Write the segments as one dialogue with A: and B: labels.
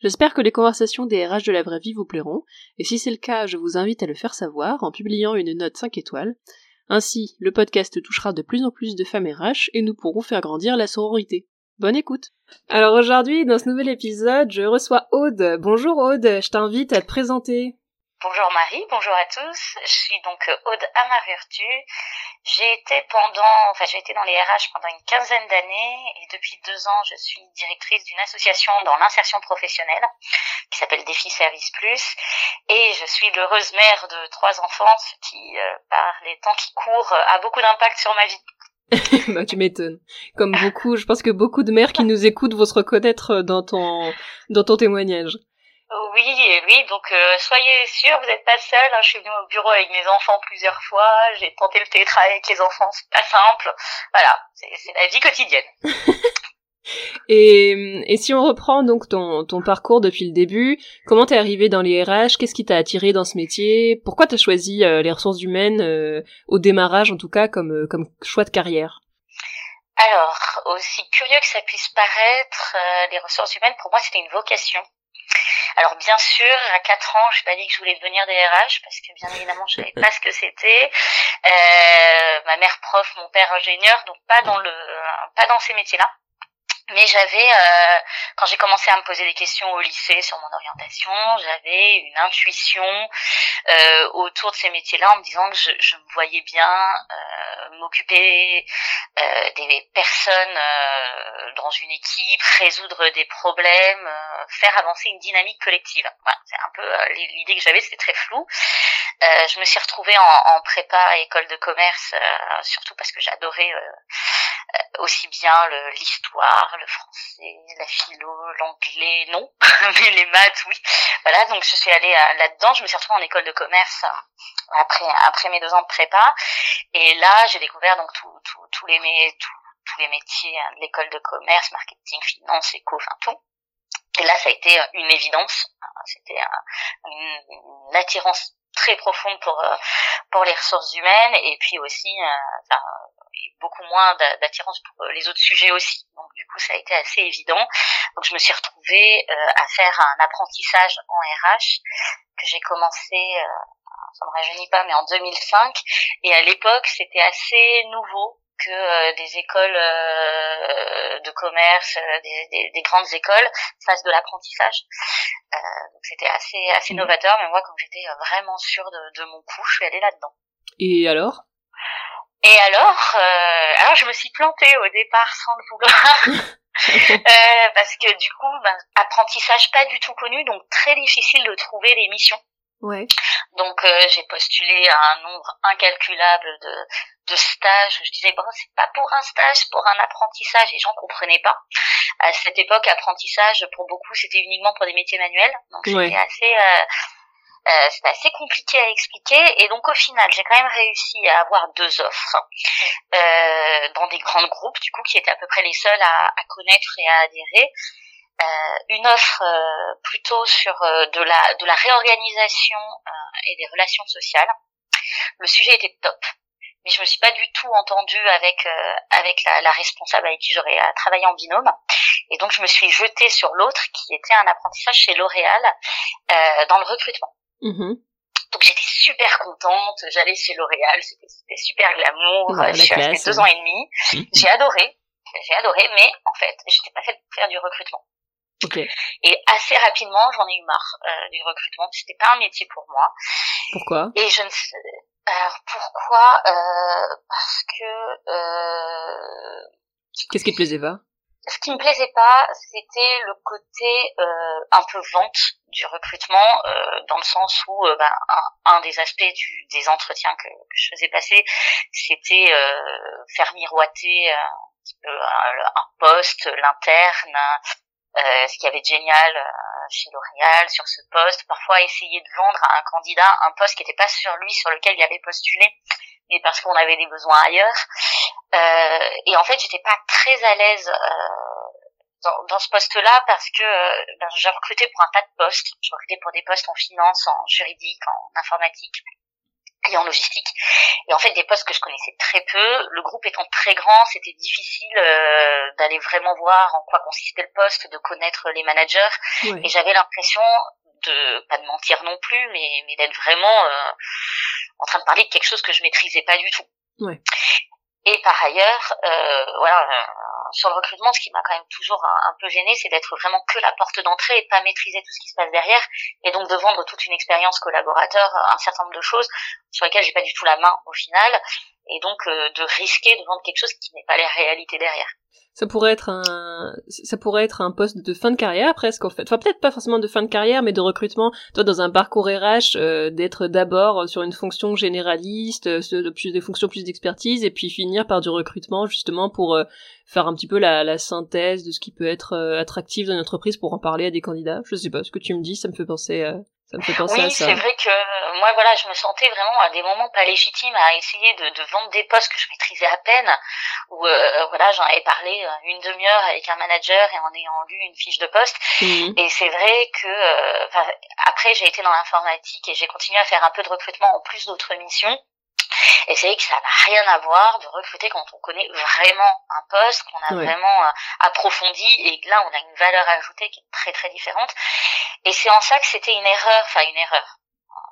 A: J'espère que les conversations des RH de la vraie vie vous plairont, et si c'est le cas, je vous invite à le faire savoir en publiant une note 5 étoiles. Ainsi, le podcast touchera de plus en plus de femmes RH et nous pourrons faire grandir la sororité. Bonne écoute Alors aujourd'hui, dans ce nouvel épisode, je reçois Aude. Bonjour Aude, je t'invite à te présenter.
B: Bonjour Marie, bonjour à tous. Je suis donc euh, Aude Amarurtu. J'ai été pendant, enfin j'ai été dans les RH pendant une quinzaine d'années et depuis deux ans je suis directrice d'une association dans l'insertion professionnelle qui s'appelle Défi Service Plus et je suis l'heureuse mère de trois enfants qui, euh, par les temps qui courent, a beaucoup d'impact sur ma vie.
A: bah, tu m'étonnes. Comme beaucoup, je pense que beaucoup de mères qui nous écoutent vont se reconnaître dans ton, dans ton témoignage.
B: Oui, oui, donc euh, soyez sûrs, vous n'êtes pas seul. Hein. je suis venue au bureau avec mes enfants plusieurs fois. J'ai tenté le télétravail avec les enfants, c'est pas simple. Voilà, c'est la vie quotidienne.
A: et, et si on reprend donc ton, ton parcours depuis le début, comment t'es arrivé dans les RH? Qu'est-ce qui t'a attiré dans ce métier? Pourquoi t'as choisi euh, les ressources humaines euh, au démarrage, en tout cas, comme, comme choix de carrière?
B: Alors, aussi curieux que ça puisse paraître, les ressources humaines, pour moi, c'était une vocation. Alors bien sûr, à 4 ans, je pas dit que je voulais devenir DRH parce que bien évidemment, je savais pas ce que c'était. Euh, ma mère prof, mon père ingénieur, donc pas dans le pas dans ces métiers-là. Mais j'avais, euh, quand j'ai commencé à me poser des questions au lycée sur mon orientation, j'avais une intuition euh, autour de ces métiers-là en me disant que je, je me voyais bien euh, m'occuper euh, des personnes euh, dans une équipe, résoudre des problèmes, euh, faire avancer une dynamique collective. Voilà, c'est un peu l'idée que j'avais, c'était très flou. je me suis retrouvée en, en prépa à école de commerce, surtout parce que j'adorais aussi bien l'histoire, le, français, la philo, l'anglais, non, mais les maths, oui. Voilà, donc je suis allée euh, là-dedans. Je me suis retrouvée en école de commerce euh, après après mes deux ans de prépa, et là j'ai découvert donc tous tous les tous les métiers hein, de l'école de commerce, marketing, finance, éco, enfin tout. Et là, ça a été une évidence. C'était une, une, attirance très profonde pour pour les ressources humaines et puis aussi beaucoup moins d'attirance pour euh, les autres sujets aussi. Donc du coup, ça a été assez évident. Donc je me suis retrouvée euh, à faire un apprentissage en RH que j'ai commencé, euh, ça me rajeunit pas, mais en 2005. Et à l'époque, c'était assez nouveau que des écoles de commerce, des, des, grandes écoles fassent de l'apprentissage. donc c'était assez assez mmh. novateur, mais moi comme j'étais vraiment sûre de, de mon coup, je suis allée là-dedans.
A: Et alors?
B: Et alors, euh, alors je me suis plantée au départ sans le vouloir. euh, parce que du coup, ben, apprentissage pas du tout connu, donc très difficile de trouver les missions.
A: Ouais.
B: Donc euh, j'ai postulé à un nombre incalculable de, de stages. Je disais bon c'est pas pour un stage, c'est pour un apprentissage. Et j'en comprenais pas. À cette époque, apprentissage pour beaucoup c'était uniquement pour des métiers manuels. Donc c'était assez euh, euh, c'est assez compliqué à expliquer. Et donc au final j'ai quand même réussi à avoir deux offres euh, dans des grands groupes du coup qui étaient à peu près les seuls à, à connaître et à adhérer. Euh, une offre euh, plutôt sur euh, de la de la réorganisation et des relations sociales. Le sujet était top. Mais je me suis pas du tout entendue avec avec la, la, responsable avec qui j'aurais travaillé en binôme. Et donc je me suis jetée sur l'autre qui était un apprentissage chez L'Oréal dans le recrutement
A: Mmh
B: Donc j'étais super contente, j'allais chez L'Oréal, c'était super glamour, ouais, je suis restée deux ans et demi, mmh. j'ai adoré, j'ai adoré, mais en fait, j'étais pas faite pour faire du recrutement.
A: Okay.
B: Et assez rapidement, j'en ai eu marre euh, du recrutement, c'était pas un métier pour moi.
A: Pourquoi?
B: Et je ne sais, alors pourquoi? Euh, Parce que euh,
A: Qu'est-ce qui te plaisait pas?
B: Ce qui me plaisait pas, c'était le côté euh, un peu vente du recrutement, euh, dans le sens où euh, ben, un, des aspects du, des entretiens que, je faisais passer, c'était faire miroiter un, poste, l'interne, euh, ce qu'il y avait de génial euh, chez L'Oréal sur ce poste, parfois essayer de vendre à un candidat un poste qui n'était pas sur lui, sur lequel il avait postulé, mais parce qu'on avait des besoins ailleurs. Euh, et en fait, j'étais pas très à l'aise dans, dans, ce poste-là parce que ben, j'ai recruté pour un tas de postes. J'ai recruté pour des postes en finance, en juridique, en informatique, et en logistique. Et en fait, des postes que je connaissais très peu. Le groupe étant très grand, c'était difficile euh, d'aller vraiment voir en quoi consistait le poste, de connaître les managers. Et j'avais l'impression de pas de mentir non plus, mais, mais d'être vraiment euh, en train de parler de quelque chose que je maîtrisais pas du tout.
A: Ouais.
B: Et par ailleurs, euh, voilà, euh, sur le recrutement, ce qui m'a quand même toujours un, peu gêné, c'est d'être vraiment que la porte d'entrée et pas maîtriser tout ce qui se passe derrière, et donc de vendre toute une expérience collaborateur, un certain nombre de choses sur lesquelles j'ai pas du tout la main au final, et donc euh, de risquer de vendre quelque chose qui n'est pas la réalité derrière.
A: Ça pourrait être un ça pourrait être un poste de fin de carrière presque en fait. Enfin peut-être pas forcément de fin de carrière mais de recrutement. Toi dans un parcours RH euh, d'être d'abord sur une fonction généraliste euh, plus des fonctions plus d'expertise et puis finir par du recrutement justement pour euh, faire un petit peu la, la, synthèse de ce qui peut être attractif dans une entreprise pour en parler à des candidats. Je sais pas ce que tu me dis ça me fait penser ça me fait penser
B: oui, c'est vrai que euh, moi, voilà, je me sentais vraiment à des moments pas légitimes à essayer de, de vendre des postes que je maîtrisais à peine. Où euh, voilà, j'en avais parlé euh, une demi-heure avec un manager et en ayant lu une fiche de poste. Mhm. Et c'est vrai que après, j'ai été dans l'informatique et j'ai continué à faire un peu de recrutement en plus d'autres missions. Et c'est vrai que ça n'a rien à voir de recruter quand on connaît vraiment un poste, qu'on a vraiment euh, approfondi et là on a une valeur ajoutée qui est très très différente. Et c'est en ça que c'était une erreur, enfin une erreur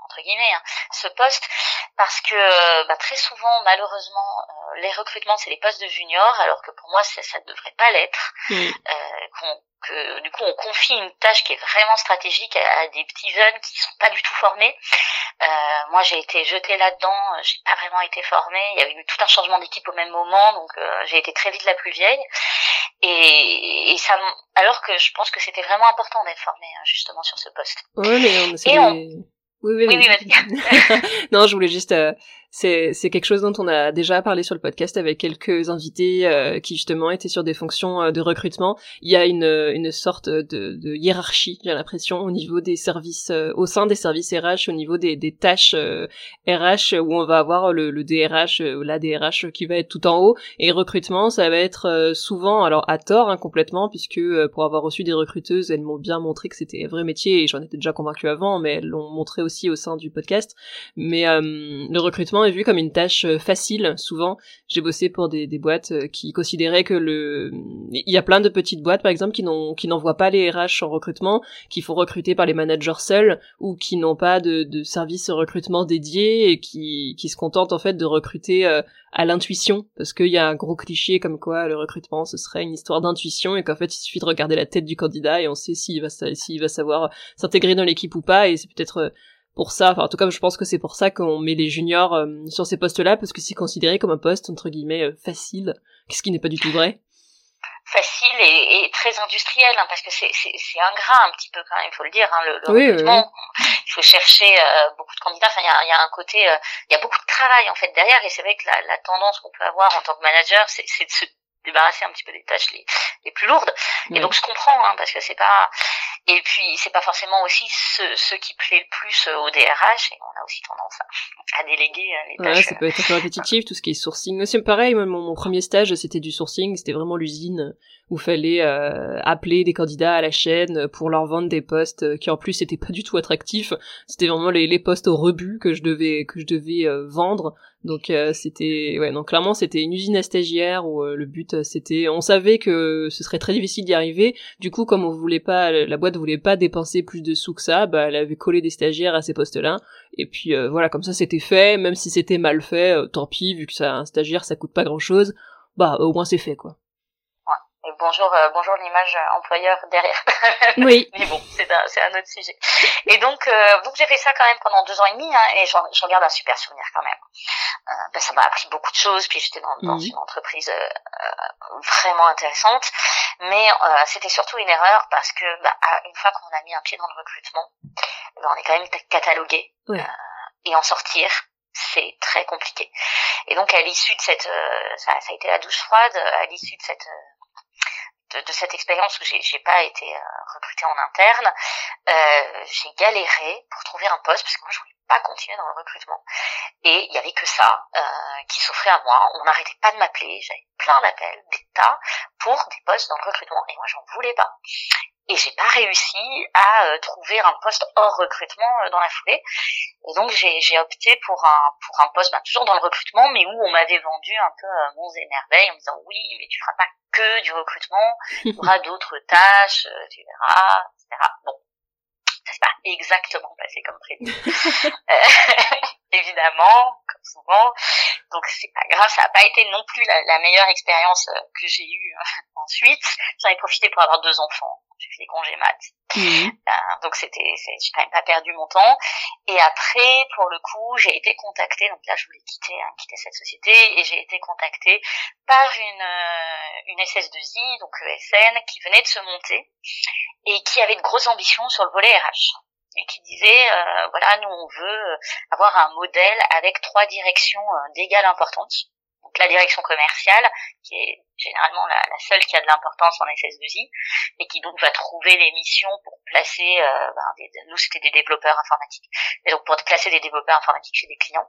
B: entre guillemets, hein, ce poste, parce que euh, bah, très souvent, malheureusement, euh, les recrutements, c'est les postes de junior, alors que pour moi, ça ne devrait pas l'être. Euh, que du coup on confie une tâche qui est vraiment stratégique à, des petits jeunes qui sont pas du tout formés. Euh, moi j'ai été jetée là-dedans, j'ai pas vraiment été formée. Il y avait eu tout un changement d'équipe au même moment, donc j'ai été très vite la plus vieille. Et, et ça, alors que je pense que c'était vraiment important d'être formé hein, justement sur ce poste.
A: Ouais, mais on, oui, oui, oui. non, je voulais juste euh, c'est quelque chose dont on a déjà parlé sur le podcast avec quelques invités euh, qui justement étaient sur des fonctions euh, de recrutement. Il y a une une sorte de, de hiérarchie, j'ai l'impression, au niveau des services, euh, au sein des services RH, au niveau des, des tâches RH où on va avoir le, le DRH, la DRH qui va être tout en haut et recrutement, ça va être souvent, alors à tort hein, complètement, puisque pour avoir reçu des recruteuses, elles m'ont bien montré que c'était un vrai métier et j'en étais déjà convaincu avant, mais elles l'ont montré aussi au sein du podcast. Mais le recrutement est vu comme une tâche euh, facile. Souvent, j'ai bossé pour des, boîtes euh, qui considéraient que le, il y a plein de petites boîtes par exemple qui n'ont qui n'envoient pas les RH en recrutement, qui font recruter par les managers seuls ou qui n'ont pas de, de service recrutement dédié et qui qui se contentent en fait de recruter euh, à l'intuition parce qu'il y a un gros cliché comme quoi le recrutement ce serait une histoire d'intuition et qu'en fait il suffit de regarder la tête du candidat et on sait s'il va s'il va savoir s'intégrer dans l'équipe ou pas et c'est peut-être pour ça. Enfin, en tout cas, je pense que c'est pour ça qu'on met les juniors euh, sur ces postes-là, parce que c'est considéré comme un poste, entre guillemets, euh, facile, ce qui n'est pas du tout vrai.
B: Facile et, et très industriel, hein, parce que c'est, c'est, ingrat un petit peu quand même, il faut le dire. Hein, le, recrutement, il faut chercher euh, beaucoup de candidats. Enfin, il y a, y a, un côté, il y a beaucoup de travail en fait derrière, et c'est vrai que la, la tendance qu'on peut avoir en tant que manager, c'est de se débarrasser un petit peu des tâches les, les plus lourdes. Et donc je comprends, hein, parce que c'est pas et puis c'est pas forcément aussi ce, ce qui plaît le plus au DRH. Et on a aussi tendance à, à déléguer euh, les tâches.
A: Ouais, ça peut être un peu répétitif, tout ce qui est sourcing. C'est pareil, mon, mon premier stage c'était du sourcing, c'était vraiment l'usine où fallait euh, appeler des candidats à la chaîne pour leur vendre des postes qui en plus étaient pas du tout attractifs. C'était vraiment les, postes au rebut que je devais que je devais euh, vendre. Donc euh, c'était ouais donc clairement c'était une usine à stagiaires où le but c'était on savait que ce serait très difficile d'y arriver. Du coup comme on voulait pas la boîte voulait pas dépenser plus de sous que ça, bah elle avait collé des stagiaires à ces postes-là. Et puis voilà comme ça c'était fait, même si c'était mal fait, tant pis vu que ça un stagiaire ça coûte pas grand-chose, bah au moins c'est fait quoi
B: et bonjour, euh, bonjour l'image employeur derrière.
A: Oui.
B: Mais bon, c'est un, c'est un autre sujet. Et donc, euh, donc j'ai fait ça quand même pendant deux ans et demi, hein, et j'en, j'en garde un super souvenir quand même. Euh, ben, ça m'a appris beaucoup de choses, puis j'étais dans, dans mhm. une entreprise euh, vraiment intéressante, mais c'était surtout une erreur parce que bah, une fois qu'on a mis un pied dans le recrutement, ben, on est quand même catalogué, et en sortir, c'est très compliqué. Et donc à l'issue de cette, ça, ça, a été la douche froide, à l'issue de cette de, cette expérience où j'ai pas été recrutée en interne, j'ai galéré pour trouver un poste parce que moi je voulais pas continuer dans le recrutement. Et il y avait que ça qui s'offrait à moi. On n'arrêtait pas de m'appeler. J'avais plein d'appels, des tas pour des postes dans le recrutement. Et moi, j'en voulais pas et j'ai pas réussi à euh, trouver un poste hors recrutement euh, dans la foulée. Et donc j'ai opté pour un pour un poste ben, toujours dans le recrutement, mais où on m'avait vendu un peu euh, mon émerveil en me disant oui, mais tu feras pas que du recrutement, il y aura d'autres tâches, tu verras, etc. Bon, ça s'est pas exactement passé comme prévu. évidemment, comme souvent. Donc c'est pas grave, ça n'a pas été non plus la, la meilleure expérience que j'ai eue ensuite. J'en ai profité pour avoir deux enfants j'ai des congés maths. Mhm. Euh, donc c'était, j'ai quand même pas perdu mon temps. Et après, pour le coup, j'ai été contactée. Donc là, je voulais quitter, hein, quitter cette société, et j'ai été contactée par une euh, une SS2I, donc ESN, qui venait de se monter et qui avait de grosses ambitions sur le volet RH et qui disait euh, voilà nous on veut avoir un modèle avec trois directions d'égale importance donc la direction commerciale qui est généralement la, seule qui a de l'importance en SS2I, et qui donc va trouver les missions pour placer, euh, ben, des, nous c'était des développeurs informatiques, et donc pour placer des développeurs informatiques chez des clients.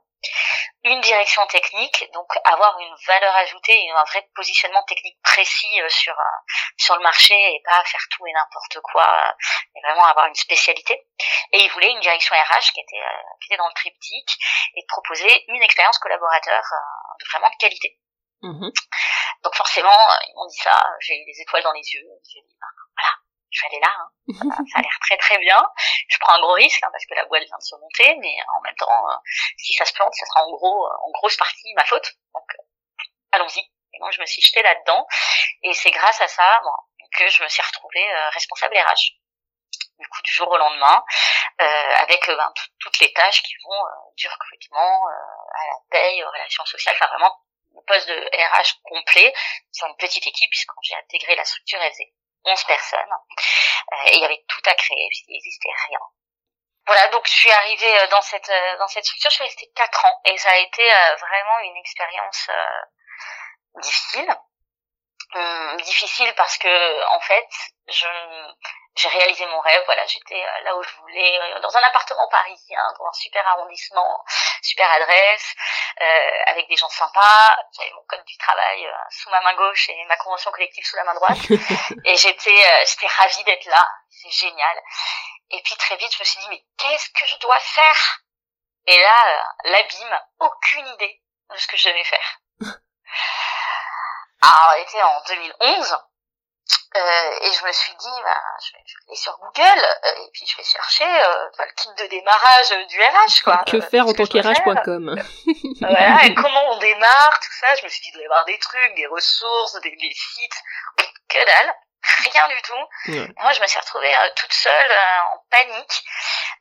B: Une direction technique, donc avoir une valeur ajoutée et un vrai positionnement technique précis euh, sur euh, sur le marché et pas faire tout et n'importe quoi, et vraiment avoir une spécialité. Et ils voulaient une direction RH qui était qui était dans le triptyque et proposer une expérience collaborateur de vraiment de qualité. Mmh donc forcément, ils m'ont dit ça, j'ai eu des étoiles dans les yeux. J'ai dit, bah, voilà, je vais aller là. Hein. ça a l'air très très bien. Je prends un gros risque hein, parce que la boîte vient de se monter, mais en même temps, euh, si ça se plante, ça sera en gros, en grosse partie ma faute. Donc euh, allons-y. Et donc je me suis jetée là-dedans, et c'est grâce à ça que je me suis retrouvée euh, responsable RH. Du coup, du jour au lendemain, avec ben, toutes les tâches qui vont du recrutement à la paye, aux relations sociales, enfin vraiment poste de RH complet sur une petite équipe, puisque quand j'ai intégré la structure, elle faisait 11 personnes. Euh, et il y avait tout à créer, puisqu'il n'existait rien. Voilà, donc je suis arrivée euh, dans cette euh, dans cette structure, je suis restée 4 ans et ça a été vraiment une expérience difficile. Hum, difficile parce que en fait, je j'ai réalisé mon rêve. Voilà, j'étais euh, là où je voulais, euh, dans un appartement parisien, dans un super arrondissement, super adresse, euh, avec des gens sympas. J'avais mon code du travail sous ma main gauche et ma convention collective sous la main droite. et j'étais, j'étais ravie d'être là. C'est génial. Et puis très vite, je me suis dit, mais qu'est-ce que je dois faire? Et là, l'abîme, aucune idée de ce que je devais faire. Alors, on était en 2011. Euh, et je me suis dit, bah, je, vais, aller sur Google euh, et puis je vais chercher euh, le kit de démarrage du RH, quoi.
A: que faire en tant qu'RH.com
B: Voilà, et comment on démarre, tout ça. Je me suis dit, il doit y avoir des trucs, des ressources, des, des sites. Que dalle rien du tout. moi, je me suis retrouvée euh, toute seule, euh, en panique.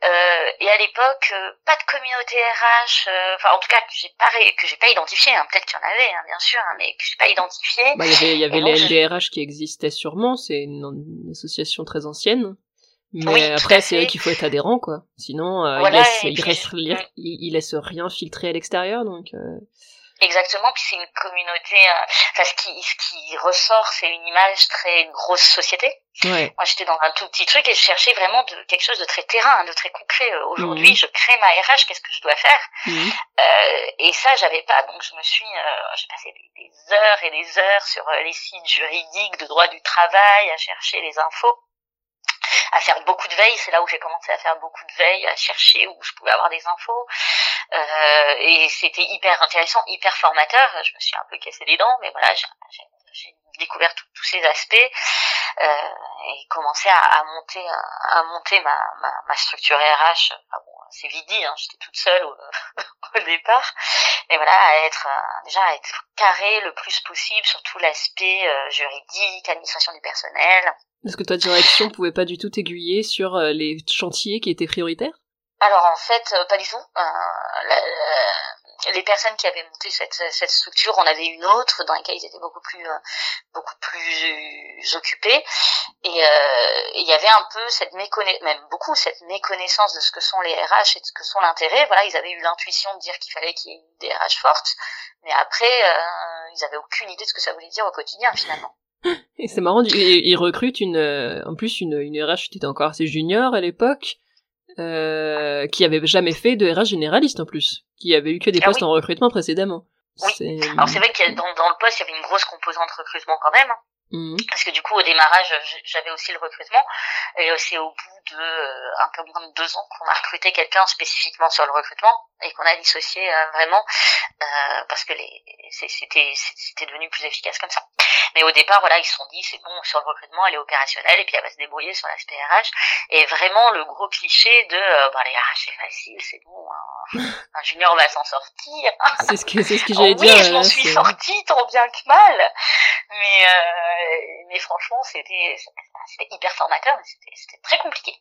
B: Euh, et à l'époque, pas de communauté RH, enfin en tout cas que j'ai pas que j'ai pas identifié. Hein. Peut-être qu'il y en avait, hein, bien sûr, hein, mais que j'ai pas identifié.
A: Bah, il y avait, les LDRH qui existaient sûrement. C'est une, association très ancienne. Mais après, c'est eux qu'il faut être adhérent, quoi. Sinon, il, laisse, il, il, laisse rien filtrer à l'extérieur, donc.
B: Exactement, puis c'est une communauté. Euh, enfin, ce qui, ce qui ressort, c'est une image très grosse société. Ouais. Moi, j'étais dans un tout petit truc et je cherchais vraiment de, quelque chose de très terrain, de très concret. Euh, aujourd'hui, mhm. je crée ma RH, qu'est-ce que je dois faire? Mhm. euh, Et ça, j'avais pas. Donc, je me suis, euh, j'ai passé des, des, heures et des heures sur les sites juridiques de droit du travail à chercher les infos à faire beaucoup de veille. C'est là où j'ai commencé à faire beaucoup de veille, à chercher où je pouvais avoir des infos. Euh, et c'était hyper intéressant, hyper formateur. Je me suis un peu cassé les dents, mais voilà, j'ai découvert tous ces aspects euh, et commencé à, à, monter à, monter ma, ma, ma structure RH. Enfin bon, c'est vite dit, hein, j'étais toute seule au, au, départ, mais voilà, à être déjà à être carré le plus possible sur tout l'aspect euh, juridique, administration du personnel.
A: Est-ce que ta direction pouvait pas du tout t'aiguiller sur euh, les chantiers qui étaient prioritaires?
B: Alors en fait, euh, pas du tout. Euh, les personnes qui avaient monté cette, cette structure, on avait une autre dans laquelle ils étaient beaucoup plus beaucoup plus occupés et il y avait un peu cette méconnaissance, même beaucoup cette méconnaissance de ce que sont les RH et de ce que sont l'intérêt. Voilà, ils avaient eu l'intuition de dire qu'il fallait qu'il y ait une DRH forte, mais après ils avaient aucune idée de ce que ça voulait dire au quotidien finalement.
A: Et c'est marrant, ils recrutent une, en plus une, une RH qui était encore assez junior à l'époque, euh, qui avait jamais fait de RH généraliste en plus, qui avait eu que des ah postes en recrutement précédemment.
B: Oui. Alors c'est vrai que dans, dans le poste, il y avait une grosse composante recrutement quand même. Hein. Mhm. Parce que du coup, au démarrage, j'avais aussi le recrutement. Et c'est au bout de euh, un peu moins de deux ans qu'on a recruté quelqu'un spécifiquement sur le recrutement et qu'on a dissocié euh, vraiment euh, parce que c'était c'était devenu plus efficace comme ça. Mais au départ, voilà, ils se sont dit c'est bon sur le recrutement, elle est opérationnelle et puis elle va se débrouiller sur l'aspect RH. Et vraiment le gros cliché de bah les RH c'est facile, c'est bon, un, junior va s'en sortir.
A: C'est ce que c'est ce que j'allais oh, dire.
B: Oui, je m'en suis sortie tant bien que mal. Mais mais franchement, c'était hyper formateur, mais c'était très compliqué.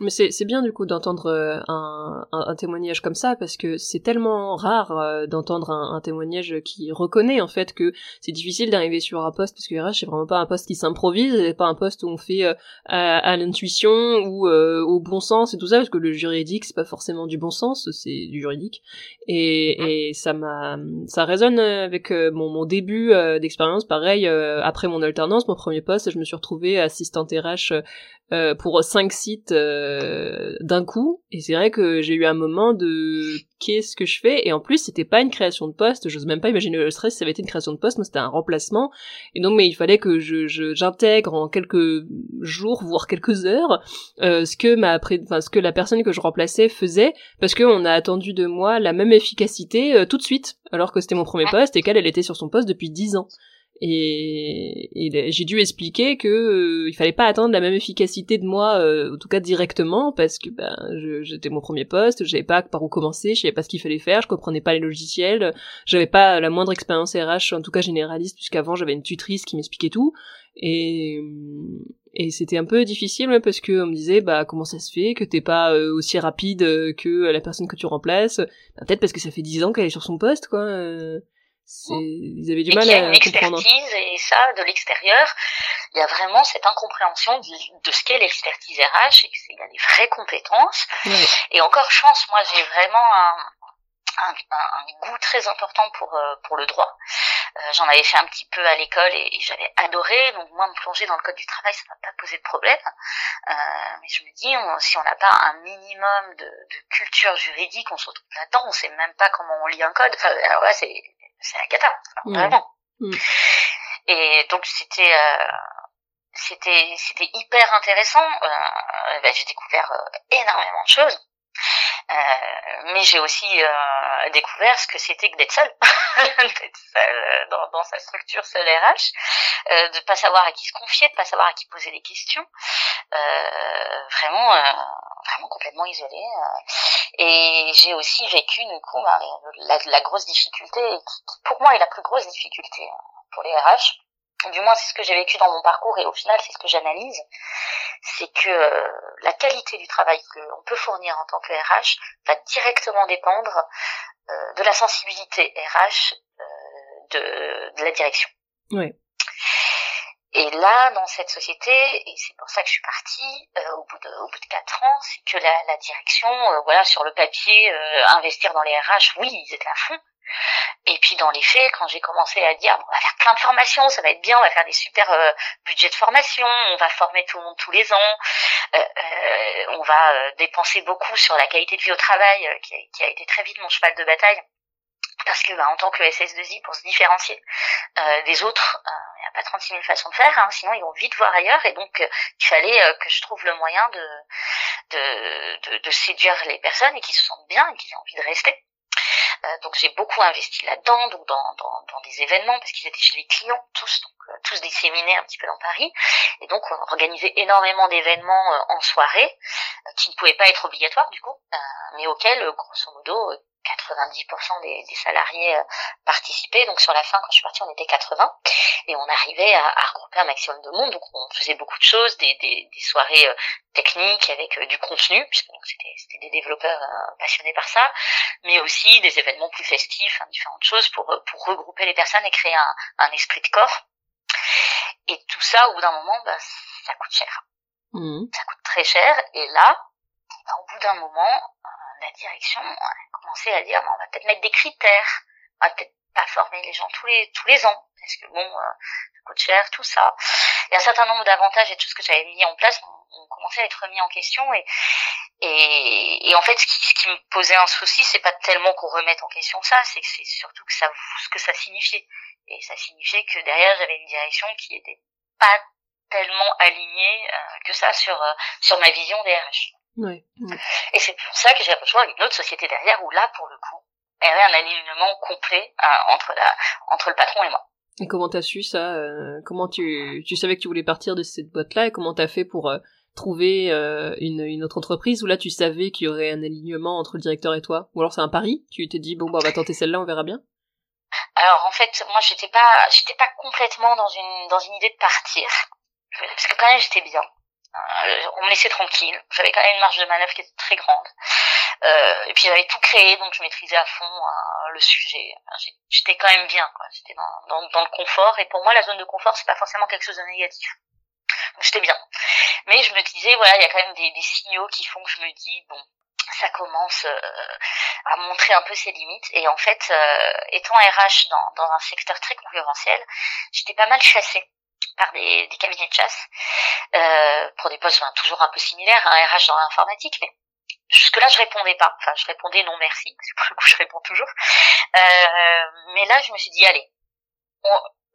A: Mais c'est bien du coup d'entendre euh, un, un, témoignage comme ça parce que c'est tellement rare euh, d'entendre un, un, témoignage qui reconnaît en fait que c'est difficile d'arriver sur un poste parce que RH c'est vraiment pas un poste qui s'improvise, c'est pas un poste où on fait euh, à, l'intuition ou au bon sens et tout ça parce que le juridique c'est pas forcément du bon sens, c'est du juridique. Et, et ça m'a ça résonne avec mon, mon début d'expérience. Pareil après mon alternance mon premier poste je me suis retrouvée assistante RH euh, pour cinq sites euh, d'un coup. Et c'est vrai que j'ai eu un moment de qu'est-ce que je fais? Et en plus c'était pas une création de poste. J'ose même pas imaginer le stress si ça avait été une création de poste. Moi c'était un remplacement. Et donc mais il fallait que je j'intègre en quelques jours voire quelques heures euh, ce que ma enfin ce que la personne que je remplaçais faisait. Parce que on a attendu de moi la même efficacité tout de suite. Alors que c'était mon premier poste et qu'elle elle était sur son poste depuis dix ans et, j'ai dû expliquer que euh, il fallait pas attendre la même efficacité de moi, euh, en tout cas directement, parce que ben j'étais mon premier poste, je savais pas par où commencer, je savais pas ce qu'il fallait faire, je comprenais pas les logiciels, j'avais pas la moindre expérience RH, en tout cas généraliste, puisqu'avant j'avais une tutrice qui m'expliquait tout, et et c'était un peu difficile parce que on me disait bah comment ça se fait que t'es pas euh, aussi rapide que la personne que tu remplaces, ben, peut-être parce que ça fait dix ans qu'elle est sur son poste quoi ils avaient du mal
B: et
A: à
B: une expertise et ça de l'extérieur il y a vraiment cette incompréhension de, ce qu'est l'expertise RH et qu'il y a des vraies compétences. Et encore chance moi j'ai vraiment un, un, un, goût très important pour euh, pour le droit. Euh, j'en avais fait un petit peu à l'école et, j'avais adoré. Donc moi me plonger dans le code du travail ça m'a pas posé de problème. Euh, mais je me dis si on n'a pas un minimum de, de, culture juridique on se retrouve là-dedans. On sait même pas comment on lit un code. Enfin alors là c'est c'est un cata, vraiment. Mm. Et donc c'était euh, c'était c'était hyper intéressant. Euh, ben, j'ai découvert euh, énormément de choses. Euh, mais j'ai aussi euh, découvert ce que c'était que d'être seul, d'être seul dans, dans, sa structure seul RH, euh, de pas savoir à qui se confier, de pas savoir à qui poser des questions, vraiment, vraiment complètement isolé. et j'ai aussi vécu du coup bah, la, la, grosse difficulté, qui pour moi est la plus grosse difficulté hein, pour les RH, du moins c'est ce que j'ai vécu dans mon parcours et au final c'est ce que j'analyse, c'est que euh, la qualité du travail qu'on peut fournir en tant que RH va directement dépendre euh, de la sensibilité RH euh, de, de, la direction.
A: Oui.
B: Et là, dans cette société, et c'est pour ça que je suis partie au bout de au bout de quatre ans, c'est que la, la direction, voilà, sur le papier, investir dans les RH, oui, ils étaient à fond, et puis dans les faits, quand j'ai commencé à dire, on va faire plein de formations, ça va être bien, on va faire des super euh, budgets de formation, on va former tout le monde tous les ans, euh, euh, on va dépenser beaucoup sur la qualité de vie au travail, qui, qui, a été très vite mon cheval de bataille. Parce que bah, en tant que SS2I, pour se différencier des autres, il n'y a pas 36 000 façons de faire, hein, sinon ils vont vite voir ailleurs. Et donc il fallait que je trouve le moyen de, de, de, de séduire les personnes et qui se sentent bien et qui aient envie de rester. Euh, donc j'ai beaucoup investi là-dedans, donc dans, dans, des événements parce qu'ils étaient chez les clients tous, donc euh, tous disséminés un petit peu dans Paris, et donc on organisait énormément d'événements euh, en soirée qui ne pouvaient pas être obligatoires du coup, mais auxquels grosso modo 90% des, des, salariés participaient. Donc sur la fin, quand je suis partie, on était 80 et on arrivait à, à regrouper un maximum de monde. Donc on faisait beaucoup de choses, des, des, des soirées techniques avec du contenu, puisque c'était des développeurs passionnés par ça, mais aussi des événements plus festifs, hein, différentes choses pour pour regrouper les personnes et créer un, un esprit de corps. Et tout ça, au bout d'un moment, bah, ça coûte cher. Mmh. Ça coûte très cher. Et là, bah, au bout d'un moment, la direction a commencé à dire, on va peut-être mettre des critères. On va peut-être pas former les gens tous les tous les ans. parce que bon, euh, ça coûte cher, tout ça. Et un certain nombre d'avantages et de choses que j'avais mis en place ont, commencé à être mis en question et et, et en fait, ce qui, ce qui, me posait un souci, c'est pas tellement qu'on remette en question ça, c'est que c'est surtout que ça, ce que ça signifiait. Et ça signifiait que derrière, j'avais une direction qui était pas tellement alignée euh, que ça sur sur ma vision des RH.
A: Ouais,
B: Et c'est pour ça que j'ai rejoint une autre société derrière où là, pour le coup, il y avait un alignement complet euh, entre, la, entre le patron et moi.
A: Et comment t'as su ça euh, Comment tu, tu savais que tu voulais partir de cette boîte-là et comment t'as fait pour euh, trouver une, une autre entreprise où là tu savais qu'il y aurait un alignement entre le directeur et toi? Ou alors c'est un pari? Tu t'es dit bon bah on va tenter celle-là, on verra bien?
B: Alors en fait, moi j'étais pas j'étais pas complètement dans une dans une idée de partir. Parce que quand même j'étais bien. Euh, on me laissait tranquille. J'avais quand même une marge de manœuvre qui était très grande. Euh, et puis j'avais tout créé, donc je maîtrisais à fond hein, le sujet. J'étais quand même bien. J'étais dans, le confort. Et pour moi, la zone de confort, c'est pas forcément quelque chose de négatif. J'étais bien. Mais je me disais, voilà, il y a quand même des, signaux qui font que je me dis, bon, ça commence euh, à montrer un peu ses limites. Et en fait, étant RH dans, dans un secteur très concurrentiel, j'étais pas mal chassée par des, des cabinets de chasse euh, pour des postes ben, toujours un peu similaires, un RH dans l'informatique, mais jusque-là je répondais pas. Enfin, je répondais non merci, parce que pour le coup je réponds toujours. Euh, mais là, je me suis dit allez,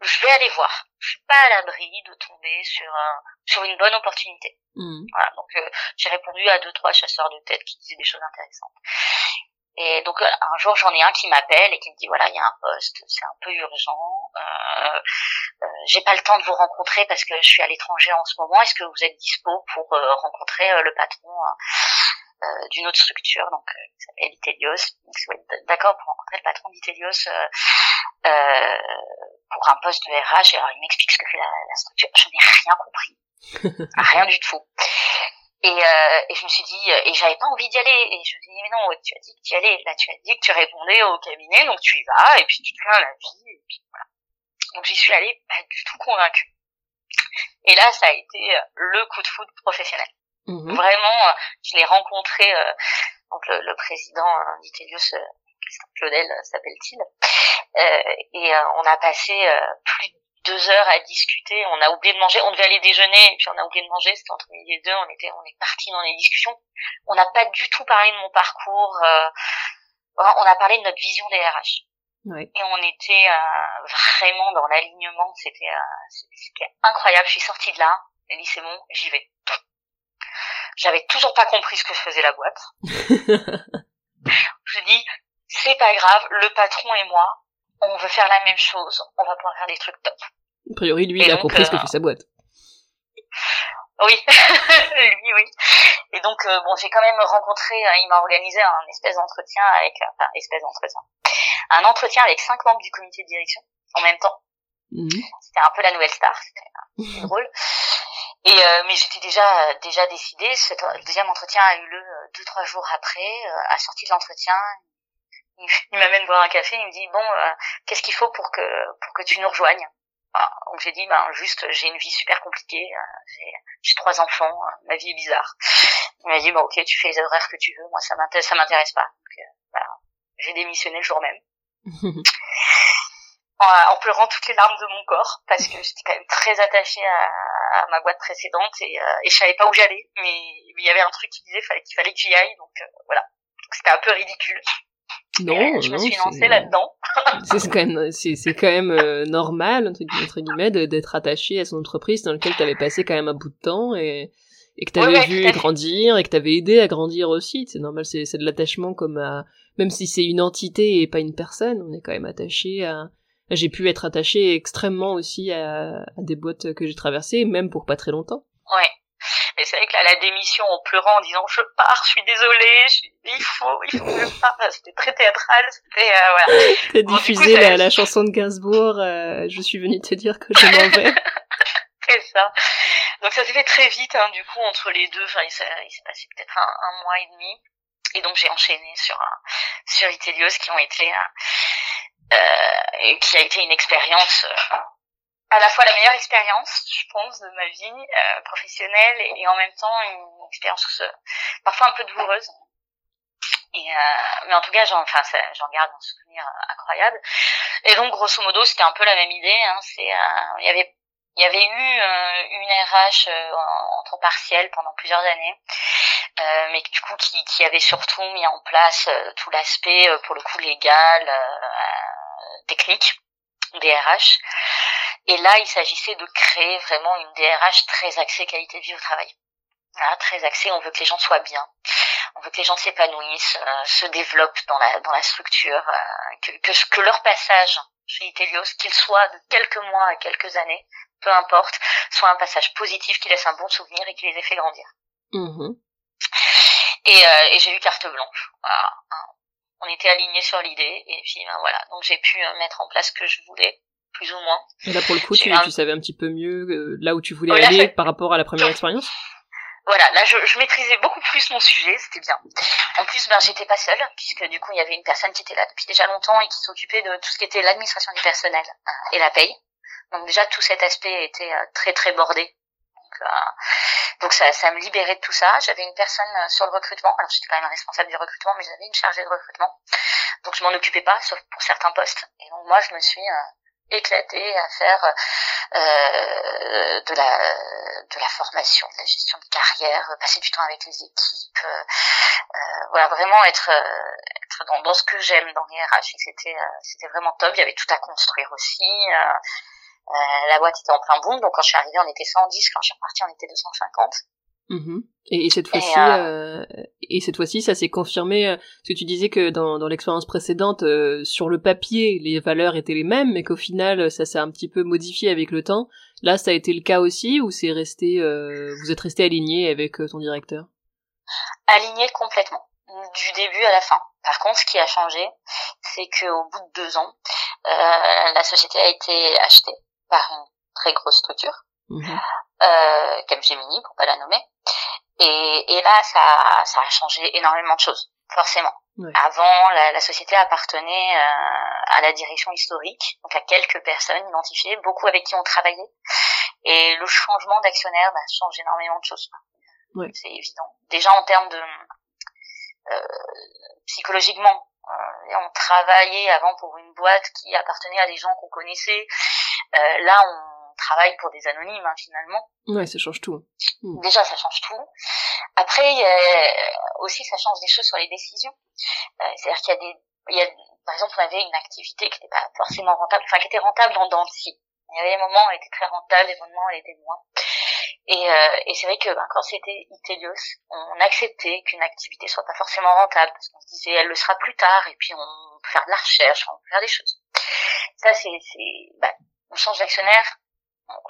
B: je vais aller voir. Je suis pas à l'abri de tomber sur un, sur une bonne opportunité. Mmh. Voilà, donc euh, j'ai répondu à deux trois chasseurs de tête qui disaient des choses intéressantes. Et donc euh, un jour j'en ai un qui m'appelle et qui me dit voilà il y a un poste, c'est un peu urgent, euh, euh, j'ai pas le temps de vous rencontrer parce que je suis à l'étranger en ce moment. Est-ce que vous êtes dispo pour euh, rencontrer le patron d'une autre structure? Donc qui s'appelle Itelios D'accord pour rencontrer le patron d'Itelios pour un poste de RH. Et alors il m'explique ce que fait la, la structure. Je n'ai rien compris, rien du tout. Et, euh, et je me suis dit, et j'avais pas envie d'y aller. Et je me suis dit, mais non, tu as dit que tu y allais. Là, tu as dit que tu répondais au cabinet, donc tu y vas, et puis tu te fais un avis, et puis voilà. Donc j'y suis allée pas du tout convaincue. Et là, ça a été euh, le coup de foudre professionnel. Mmh. Vraiment, euh, je l'ai rencontré, euh, donc le, le président euh, d'Itelius, euh, Claudel s'appelle-t-il, et on a passé plus de deux heures à discuter. On a oublié de manger. On devait aller déjeuner, et puis on a oublié de manger. C'était entre midi et deux. On était, on est parti dans les discussions. On n'a pas du tout parlé de mon parcours. Euh, on a parlé de notre vision des RH.
A: Oui.
B: Et on était euh, vraiment dans l'alignement. C'était, euh, c'était incroyable. Je suis sortie de là. J'ai dit c'est bon, j'y vais. J'avais toujours pas compris ce que faisait la boîte. je dis c'est pas grave. Le patron et moi, on veut faire la même chose, on va pouvoir faire des trucs top.
A: A priori, lui, il a compris ce que euh, fait sa boîte.
B: Oui, lui, oui. Et donc, euh, bon, j'ai quand même rencontré, euh, il m'a organisé un espèce d'entretien avec, enfin, espèce d'entretien, un entretien avec cinq membres du comité de direction en même temps. Mhm. C'était un peu la nouvelle star, c'était drôle. Et mais j'étais déjà déjà décidée. Ce deuxième entretien a eu lieu deux trois jours après. à sortie de l'entretien, il, m'amène boire un café, il me dit bon, euh, qu'est-ce qu'il faut pour que pour que tu nous rejoignes? Donc j'ai dit ben juste j'ai une vie super compliquée, euh, j'ai trois enfants, euh, ma vie est bizarre. Il m'a dit bon ok tu fais les horaires que tu veux, moi ça m'intéresse ça m'intéresse pas. Donc voilà, j'ai démissionné le jour même. en, pleurant toutes les larmes de mon corps parce que j'étais quand même très attachée à, à ma boîte précédente et, et je savais pas où j'allais mais il y avait un truc qui disait qu'il fallait qu'il fallait que j'y aille donc voilà c'était un peu ridicule
A: non,
B: je me suis lancée là-dedans.
A: c'est quand même, c'est quand même euh, normal entre, guillemets d'être attaché à son entreprise dans laquelle tu avais passé quand même un bout de temps et et que tu avais vu grandir et que tu avais aidé à grandir aussi. C'est normal, c'est de l'attachement comme à même si c'est une entité et pas une personne, on est quand même attaché à. J'ai pu être attaché extrêmement aussi à, à des boîtes que j'ai traversées, même pour pas très longtemps.
B: Ouais. Mais c'est vrai que là, la démission en pleurant, en disant je pars, je suis désolée, je il faut, il faut que je parte. C'était très théâtral, c'était euh, voilà.
A: T'as diffusé la, la, chanson de Gainsbourg, euh, je suis venue te dire que je m'en vais.
B: c'est ça. Donc ça s'est fait très vite, hein, du coup, entre les deux. Enfin, il s'est passé peut-être un, un, mois et demi. Et donc j'ai enchaîné sur un, sur Itelios qui ont été euh, qui a été une expérience euh, à la fois la meilleure expérience, je pense, de ma vie euh, professionnelle et, en même temps une expérience euh, parfois un peu douloureuse. Et euh, mais en tout cas, j'en, enfin, j'en garde un souvenir incroyable. Et donc, grosso modo, c'était un peu la même idée. Hein. C'est, il y avait y avait eu euh, une RH euh, en, temps partiel pendant plusieurs années, euh, mais du coup qui, qui, avait surtout mis en place tout l'aspect, pour le coup légal, technique des RH. Et là, il s'agissait de créer vraiment une DRH très axée qualité de vie au travail. très axée, on veut que les gens soient bien, on veut que les gens s'épanouissent, se développent dans la dans la structure, que, que, que leur passage chez Itelios, qu'il soit de quelques mois à quelques années, peu importe, soit un passage positif qui laisse un bon souvenir et qui les ait fait grandir.
A: Mmh.
B: Et, euh, et j'ai eu carte blanche. Voilà. On était alignés sur l'idée et puis ben, voilà. Donc j'ai pu euh, mettre en place ce que je voulais, plus ou moins.
A: Et là pour le coup, tu, tu, savais un petit peu mieux euh, là où tu voulais aller par rapport à la première expérience?
B: Voilà, là je, je, maîtrisais beaucoup plus mon sujet, c'était bien. En plus, ben j'étais pas seule, puisque du coup il y avait une personne qui était là depuis déjà longtemps et qui s'occupait de tout ce qui était l'administration du personnel et la paye. Donc déjà tout cet aspect était euh, très très bordé. Donc, euh, donc ça, ça me libérait de tout ça. J'avais une personne euh, sur le recrutement. Alors j'étais quand même responsable du recrutement, mais j'avais une chargée de recrutement. Donc je m'en occupais pas, sauf pour certains postes. Et donc moi je me suis éclatée à faire euh, de la formation, de la gestion de carrière, passer du temps avec les équipes, euh, voilà vraiment être, dans, ce que j'aime dans les RH. C'était vraiment top. Il y avait tout à construire aussi. Euh, la boîte était en plein boom, donc quand je suis arrivée, on était 110, quand je suis repartie, on était 250.
A: Mmh. Et, et, cette fois-ci, euh, euh... et cette fois-ci, ça s'est confirmé. Euh, parce que tu disais que dans, dans l'expérience précédente, euh, sur le papier, les valeurs étaient les mêmes, mais qu'au final, ça s'est un petit peu modifié avec le temps. Là, ça a été le cas aussi, ou c'est resté, vous êtes resté aligné avec ton directeur?
B: Aligné complètement, du début à la fin. Par contre, ce qui a changé, c'est qu'au bout de deux ans, la société a été achetée par une très grosse structure, mmh. Capgemini pour pas la nommer. Et, et là, ça, ça a changé énormément de choses, forcément. Avant, la, la, société appartenait euh, à la direction historique, donc à quelques personnes identifiées, beaucoup avec qui on travaillait. Et le changement d'actionnaire bah, change énormément de choses.
A: Ouais.
B: C'est évident. Déjà en termes de euh, psychologiquement, euh, on travaillait avant pour une boîte qui appartenait à des gens qu'on connaissait euh, là, on travaille pour des anonymes, hein, finalement.
A: Ouais, ça change tout.
B: Hmm. Déjà, ça change tout. Après, euh, aussi, ça change des choses sur les décisions. Euh, C'est-à-dire qu'il y a des, il y a, par exemple, on avait une activité qui n'était pas forcément rentable, enfin qui était rentable dans dans Il y avait des moments où elle était très rentable, des moments où elle était moins. Et, euh, et c'est vrai que ben, quand c'était Itelios, on acceptait qu'une activité soit pas forcément rentable, parce qu'on se disait elle le sera plus tard, et puis on peut faire de la recherche, on peut faire des choses. Ça, c'est, ben, on change d'actionnaire,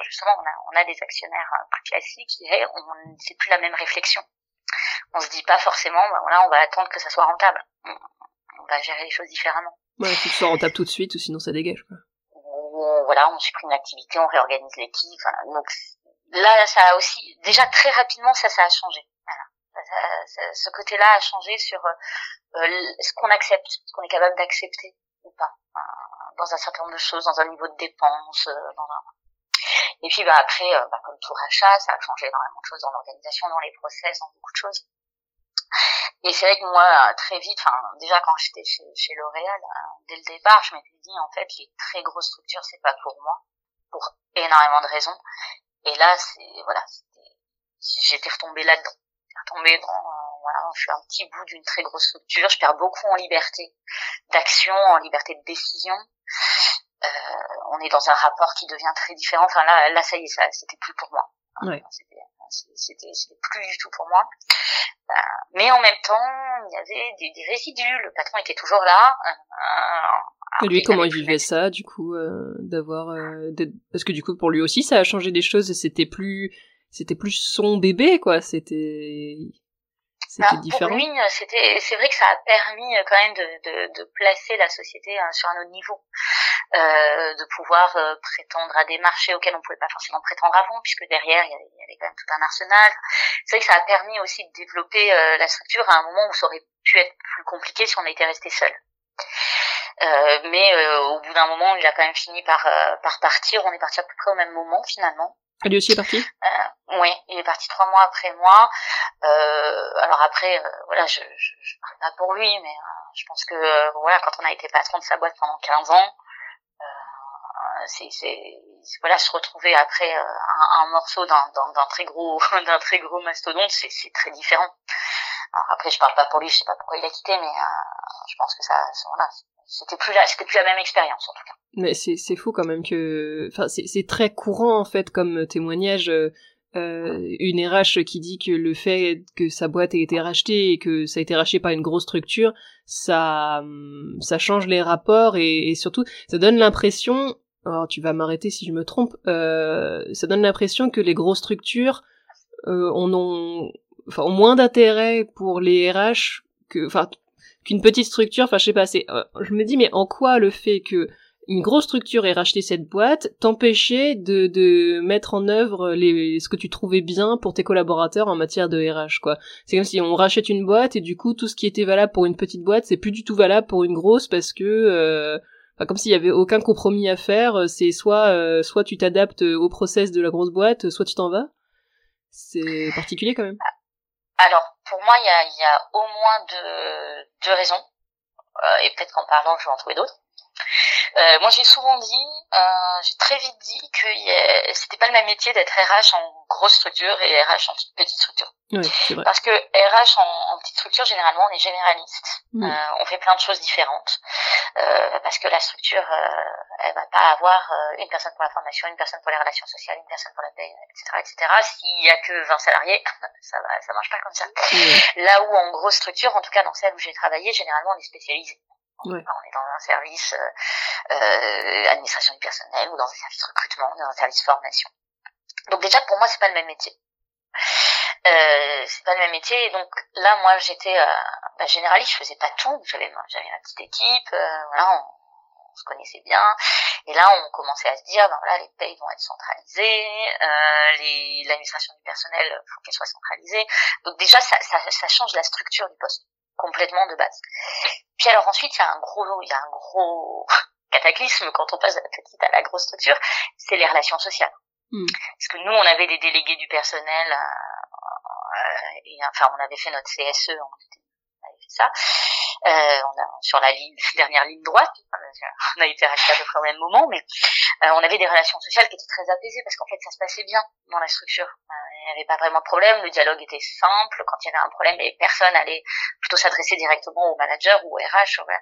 B: justement, on a, on a des actionnaires euh, plus classiques, dirais, on c'est plus la même réflexion. On se dit pas forcément, bah voilà, on va attendre que ça soit rentable. On, va gérer les choses différemment.
A: Ouais, il faut que ce soit rentable tout de suite, ou sinon ça dégage, quoi.
B: voilà, on supprime l'activité, on réorganise l'équipe. donc là, ça a aussi, déjà très rapidement, ça, ça a changé. Voilà. ce côté-là a changé sur euh, euh, ce qu'on accepte, ce qu'on est capable d'accepter ou pas dans un certain nombre de choses, dans un niveau de dépenses, euh, dans un... Et puis bah, après, euh, bah, comme tout rachat, ça a changé énormément de choses dans l'organisation, dans les process, dans beaucoup de choses. Et c'est vrai que moi, très vite, enfin déjà quand j'étais chez, chez L'Oréal, euh, dès le départ, je m'étais dit en fait les très grosses structures c'est pas pour moi, pour énormément de raisons. Et là, c'est voilà, j'étais retombée là-dedans, retombée dans voilà, je suis un petit bout d'une très grosse structure, je perds beaucoup en liberté d'action, en liberté de décision. Euh, on est dans un rapport qui devient très différent. Enfin là, là ça y est, ça, c'était plus pour moi.
A: Ouais.
B: C'était, c'était plus du tout pour moi. Euh, mais en même temps, il y avait des, des résidus. Le patron était toujours là.
A: Euh, Et lui, comment il vivait ça, du coup, euh, d'avoir, euh, parce que du coup, pour lui aussi, ça a changé des choses. C'était plus, c'était plus son bébé, quoi. C'était,
B: bah, pour lui, c'était, c'est vrai que ça a permis euh, quand même de, de, de placer la société hein, sur un autre niveau, euh, de pouvoir euh, prétendre à des marchés auxquels on pouvait pas forcément prétendre avant, puisque derrière il y avait, il y avait quand même tout un arsenal. C'est vrai que ça a permis aussi de développer euh, la structure à un moment où ça aurait pu être plus compliqué si on était resté seul. Euh, mais au bout d'un moment, il a quand même fini par par partir. On est parti à peu près au même moment finalement.
A: Lui aussi est parti?
B: Euh, Oui, il est parti trois mois après moi. Euh, alors après, euh, voilà, je, je, je parle pas pour lui, mais euh, je pense que voilà, quand on a été patron de sa boîte pendant 15 ans, c'est, c'est voilà, se retrouver après un, un, morceau d'un, d'un, très gros d'un très gros mastodonte, c'est, c'est très différent. Alors après, je parle pas pour lui, je sais pas pourquoi il a quitté, mais je pense que ça, voilà, c'était plus la, c'était plus la même expérience en tout cas.
A: Mais c'est, c'est fou quand même que, enfin, c'est, très courant en fait comme témoignage. Euh, une RH qui dit que le fait que sa boîte ait été rachetée et que ça a été racheté par une grosse structure, ça, ça change les rapports et, et surtout, ça donne l'impression, alors tu vas m'arrêter si je me trompe, euh, ça donne l'impression que les grosses structures euh, ont, enfin, ont moins d'intérêt pour les RH que, enfin, qu'une petite structure, enfin je sais pas, c'est, euh, je me dis mais en quoi le fait que une grosse structure ait racheté cette boîte t'empêchait de, de mettre en œuvre les, ce que tu trouvais bien pour tes collaborateurs en matière de RH quoi? C'est comme si on rachète une boîte et du coup tout ce qui était valable pour une petite boîte c'est plus du tout valable pour une grosse parce que euh, Enfin, comme s'il y avait aucun compromis à faire, c'est soit euh, soit tu t'adaptes au process de la grosse boîte, soit tu t'en vas? C'est particulier quand même.
B: Alors, pour moi, il y a, au moins deux, deux raisons. Euh, et peut-être qu'en parlant, je vais en trouver d'autres. Euh, moi, j'ai souvent dit, euh, j'ai très vite dit que c'était pas le même métier d'être RH en grosse structure et RH en petite structure.
A: Oui, vrai.
B: Parce que RH en, en, petite structure, généralement, on est généraliste. Mm. Euh, on fait plein de choses différentes. Euh, parce que la structure, euh, elle va pas avoir euh, une personne pour la formation, une personne pour les relations sociales, une personne pour la paie, etc., etc. S'il y a que 20 salariés, ça va, ça marche pas comme ça. Là où en grosse structure, en tout cas dans celle où j'ai travaillé, généralement, on est spécialisé. On est dans un service euh, euh, administration du personnel ou dans un service recrutement, dans un service formation. Donc déjà pour moi c'est pas le même métier. Euh, c'est pas le même métier donc là moi j'étais euh, bah, généraliste, je faisais pas tout, j'avais j'avais ma petite équipe, euh, voilà, on, se connaissait bien et là on commençait à se dire ben voilà les payes vont être centralisées, euh, l'administration du personnel faut qu'elle soit centralisée. Donc déjà ça, ça ça change la structure du poste complètement de base. Puis alors ensuite, il y a un gros, il y a un gros cataclysme quand on passe de la petite à la grosse structure, c'est les relations sociales.
A: Mm.
B: Parce que nous, on avait des délégués du personnel, euh, euh, et enfin, on avait fait notre CSE, on avait fait ça. Euh, on a, sur la ligne, dernière ligne droite, on a été racheté à peu près au même moment, mais euh, on avait des relations sociales qui étaient très apaisées parce qu'en fait ça se passait bien dans la structure. Euh, il n'y avait pas vraiment de problème, le dialogue était simple, quand il y avait un problème, les personnes allaient plutôt s'adresser directement au manager ou au RH. Voilà.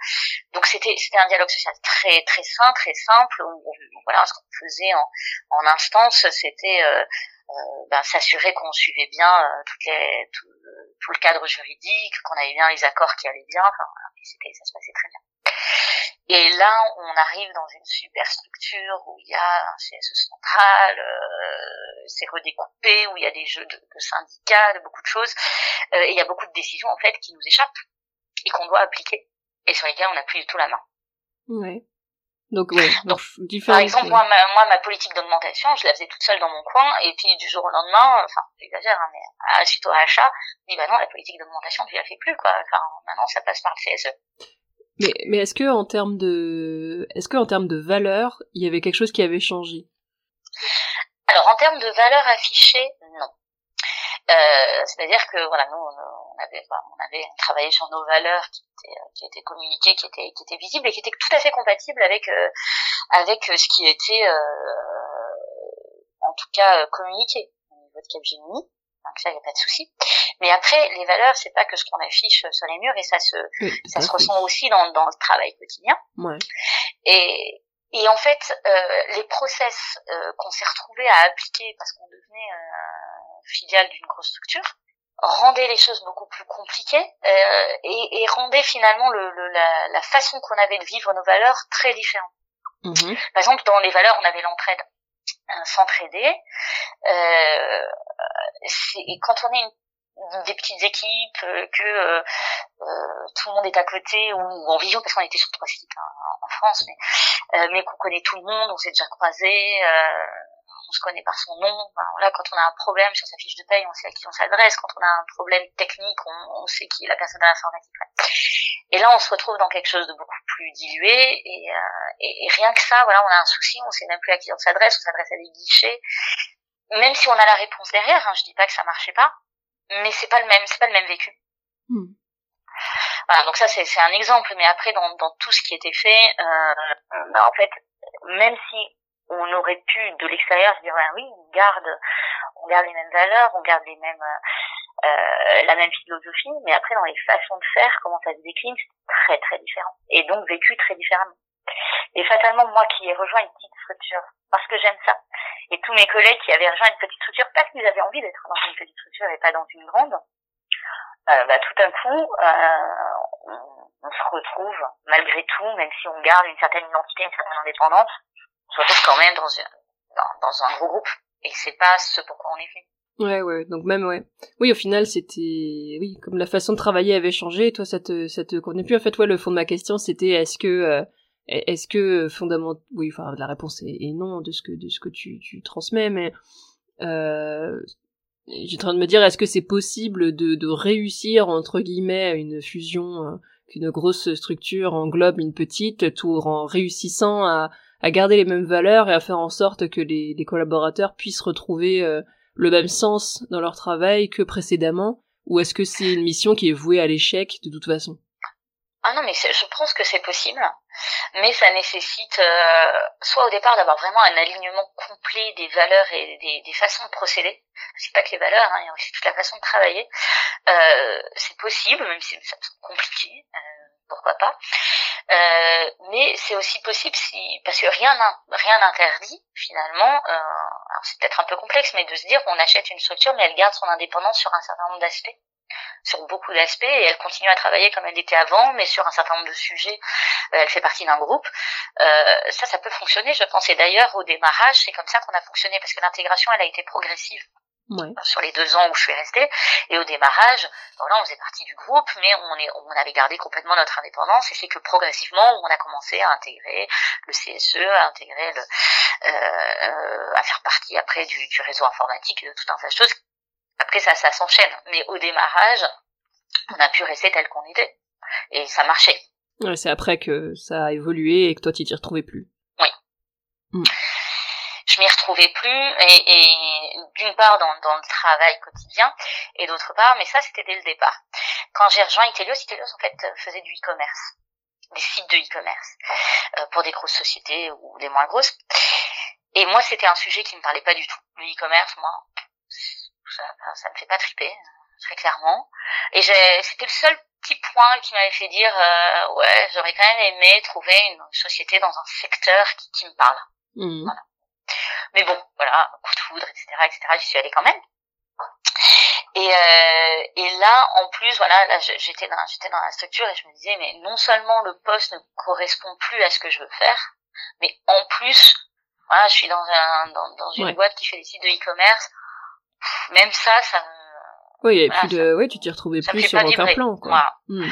B: Donc c'était c'était un dialogue social très très sain, très simple. voilà, ce qu'on faisait en, en instance, c'était euh, euh, ben, s'assurer qu'on suivait bien euh, toutes les, tout, le cadre juridique, qu'on avait bien les accords qui allaient bien. Enfin, voilà, ça se passait très bien. Et là, on arrive dans une super structure où il y a un CSE central, euh, c'est redécoupé, où il y a des jeux de, de syndicats, de beaucoup de choses, euh, et il y a beaucoup de décisions en fait qui nous échappent et qu'on doit appliquer et sur lesquelles on n'a plus du tout la main.
A: Ouais. Donc, ouais, donc,
B: par exemple, moi ma, moi, ma politique d'augmentation, je la faisais toute seule dans mon coin, et puis du jour au lendemain, enfin, j'exagère, hein, mais à, suite au rachat, je dis, bah non, la politique d'augmentation, tu la fais plus, quoi. Enfin, maintenant, ça passe par le CSE.
A: Mais, mais est-ce que en termes de, est-ce que en termes de valeur, il y avait quelque chose qui avait changé?
B: Alors en termes de valeur affichée, non. Euh, c'est-à-dire que voilà, nous on avait, on avait travaillé sur nos valeurs qui étaient, qui étaient communiquées, qui étaient, qui étaient visibles et qui étaient tout à fait compatibles avec euh, avec ce qui était euh, en tout cas communiqué au niveau de Capgemini. Donc ça, il n'y a pas de souci. Mais après, les valeurs, c'est pas que ce qu'on affiche sur les murs, et ça se,
A: oui,
B: ça se ressent aussi dans, dans le travail quotidien.
A: Ouais.
B: Et, et en fait, euh, les process euh, qu'on s'est retrouvés à appliquer parce qu'on devenait euh, filiale d'une grosse structure rendaient les choses beaucoup plus compliquées euh, et, et rendaient finalement le, le, la, la façon qu'on avait de vivre nos valeurs très différente.
A: Mmh.
B: Par exemple, dans les valeurs, on avait l'entraide, s'entraider. Euh, et quand on est une des petites équipes, euh, que euh, euh, tout le monde est à côté ou, en visio parce qu'on était sur trois sites hein, en France, mais mais qu'on connaît tout le monde, on s'est déjà croisé, on se connaît par son nom. Enfin, voilà, quand on a un problème sur sa fiche de paye, on sait à qui on s'adresse. Quand on a un problème technique, on, on sait qui est la personne de l'informatique. Et là, on se retrouve dans quelque chose de beaucoup plus dilué. Et, et, et rien que ça, voilà, on a un souci, on sait même plus à qui on s'adresse, on s'adresse à des guichets même si on a la réponse derrière, hein, je dis pas que ça marchait pas, mais c'est pas le même, c'est pas le même vécu. Hmm. Voilà, donc ça c'est c'est un exemple, mais après dans dans tout ce qui était fait, euh, bah, en fait, même si on aurait pu de l'extérieur se dire oui, on garde, on garde les mêmes valeurs, on garde les mêmes euh, la même philosophie, mais après dans les façons de faire, comment ça se décline, c'est très très différent, et donc vécu très différemment. Et fatalement, moi qui ai rejoint une petite structure, parce que j'aime ça, et tous mes collègues qui avaient rejoint une petite structure parce qu'ils avaient envie d'être dans une petite structure et pas dans une grande, euh, bah, tout d'un coup, euh, on, se retrouve, malgré tout, même si on garde une certaine identité, une certaine indépendance, on se retrouve quand même dans, dans, un gros groupe. Et c'est pas ce pourquoi on est fait.
A: Ouais, ouais, donc même, ouais. Oui, au final, c'était, oui, comme la façon de travailler avait changé, toi, ça te, ça te convenait plus. En fait, ouais, le fond de ma question, c'était, est-ce que, euh, est-ce que, fondamentalement, oui, enfin, la réponse est, non de ce que, de ce que tu, tu transmets, mais, euh, j'ai en train de me dire, est-ce que c'est possible de, de réussir, entre guillemets, une fusion, euh, qu'une grosse structure englobe une petite, tout en réussissant à, à garder les mêmes valeurs et à faire en sorte que les, les collaborateurs puissent retrouver euh, le même sens dans leur travail que précédemment Ou est-ce que c'est une mission qui est vouée à l'échec de toute façon?
B: Ah non, mais je pense que c'est possible, mais ça nécessite euh, soit au départ d'avoir vraiment un alignement complet des valeurs et des, des façons de procéder. C'est pas que les valeurs, hein, il y a aussi toute la façon de travailler. Euh, c'est possible, même si c'est compliqué, euh, pourquoi pas. Euh, mais c'est aussi possible si, parce que rien rien n'interdit finalement. Euh, alors c'est peut-être un peu complexe, mais de se dire qu'on achète une structure, mais elle garde son indépendance sur un certain nombre d'aspects sur beaucoup d'aspects et elle continue à travailler comme elle était avant, mais sur un certain nombre de sujets, euh, elle fait partie d'un groupe. Euh, ça, ça peut fonctionner, je pense. Et d'ailleurs, au démarrage, c'est comme ça qu'on a fonctionné parce que l'intégration, elle a été progressive. Ouais. sur les deux ans où je suis restée. Et au démarrage, voilà, on faisait partie du groupe, mais on, est, on avait gardé complètement notre indépendance. Et c'est que progressivement, on a commencé à intégrer le CSE, à intégrer le, euh, à faire partie après du, du réseau informatique, de tout un tas de choses après ça, ça s'enchaîne. Mais au démarrage, on a pu rester tel qu'on était. Et ça marchait.
A: Ouais, c'est après que ça a évolué et que toi tu t'y retrouvais plus.
B: Oui. Hmm. Je m'y retrouvais plus et, et d'une part dans, dans, le travail quotidien et d'autre part, mais ça c'était dès le départ. Quand j'ai rejoint Itelios, Itelios en fait faisait du e-commerce, des sites de e-commerce euh, pour des grosses sociétés ou des moins grosses. Et moi c'était un sujet qui me parlait pas du tout. Le e-commerce, moi, ça, ça me fait pas triper très clairement. Et c'était le seul petit point qui m'avait fait dire euh, ouais j'aurais quand même aimé trouver une société dans un secteur qui, qui me parle. Mmh. Voilà. Mais bon voilà coup de foudre etc etc j'y suis allée quand même. Et, euh, et là, en plus, voilà, là, j'étais dans, j'étais dans la structure et je me disais, mais non seulement le poste ne correspond plus à ce que je veux faire, mais en plus, voilà, je suis dans un, dans, dans une boîte qui fait des sites de e-commerce même ça, ça me...
A: Oui, et puis de, oui, tu t'y retrouvais plus sur aucun plan, quoi.
B: Hmm.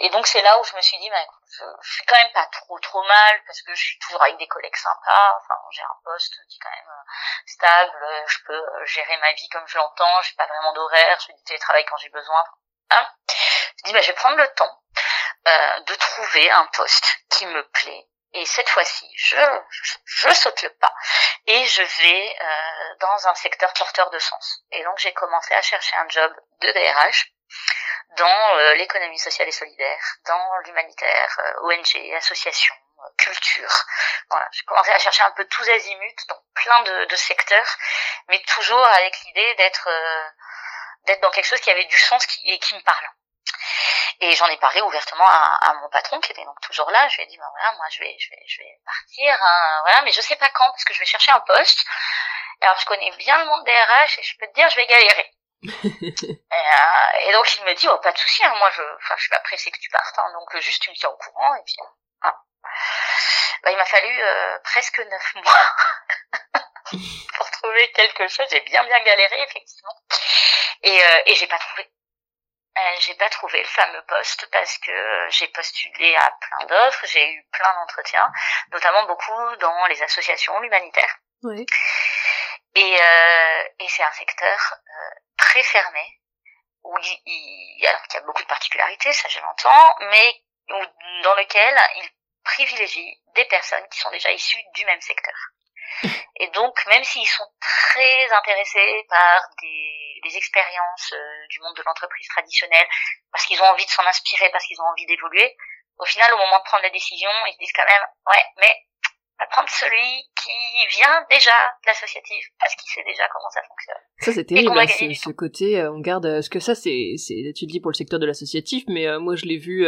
B: Et, donc c'est là où je me suis dit, bah, je, je, suis quand même pas trop trop mal parce que je suis toujours avec des collègues sympas. Enfin, j'ai un poste qui est quand même euh, stable. Je peux euh, gérer ma vie comme je l'entends. J'ai pas vraiment d'horaire. Je fais du télétravail quand j'ai besoin. Hein? Je dis, bah, je vais prendre le temps euh, de trouver un poste qui me plaît et cette fois-ci, je, je, saute le pas et je vais euh, dans un secteur porteur de sens. Et donc j'ai commencé à chercher un job de DRH dans euh, l'économie sociale et solidaire, dans l'humanitaire, euh, ONG, association, euh, culture. Voilà, j'ai commencé à chercher un peu tous azimuts dans plein de, de secteurs, mais toujours avec l'idée d'être d'être dans quelque chose qui avait du sens qui, et qui me parle. Et j'en ai parlé ouvertement à, à, mon patron qui était donc toujours là. Je lui ai dit bah voilà moi je vais je vais je vais partir hein, voilà mais je sais pas quand parce que je vais chercher un poste. Alors je connais bien le monde des RH et je peux te dire je vais galérer. Et, euh, et, donc il me dit oh pas de souci hein, moi je enfin je suis pas pressée que tu partes hein, donc juste tu me tiens au courant et puis hein. bah, il m'a fallu euh, presque neuf mois pour trouver quelque chose. J'ai bien bien galéré effectivement et euh, et j'ai pas trouvé euh, j'ai pas trouvé le fameux poste parce que j'ai postulé à plein d'offres, j'ai eu plein d'entretiens, notamment beaucoup dans les associations humanitaires. Oui. Et, euh, et c'est un secteur euh, très fermé où il, il, alors qu'il y a beaucoup de particularités, ça je l'entends, mais dans lequel il privilégie des personnes qui sont déjà issues du même secteur. Et donc, même s'ils sont très intéressés par des, des expériences euh, du monde de l'entreprise traditionnelle, parce qu'ils ont envie de s'en inspirer, parce qu'ils ont envie d'évoluer, au final, au moment de prendre la décision, ils se disent quand même, ouais, mais on va prendre celui qui vient déjà de l'associatif, parce qu'il sait déjà comment ça fonctionne.
A: Ça c'est terrible, hein, ce, ce, côté, euh, on garde, euh, ce que ça c'est, c'est, tu le dis pour le secteur de l'associatif, mais moi je l'ai vu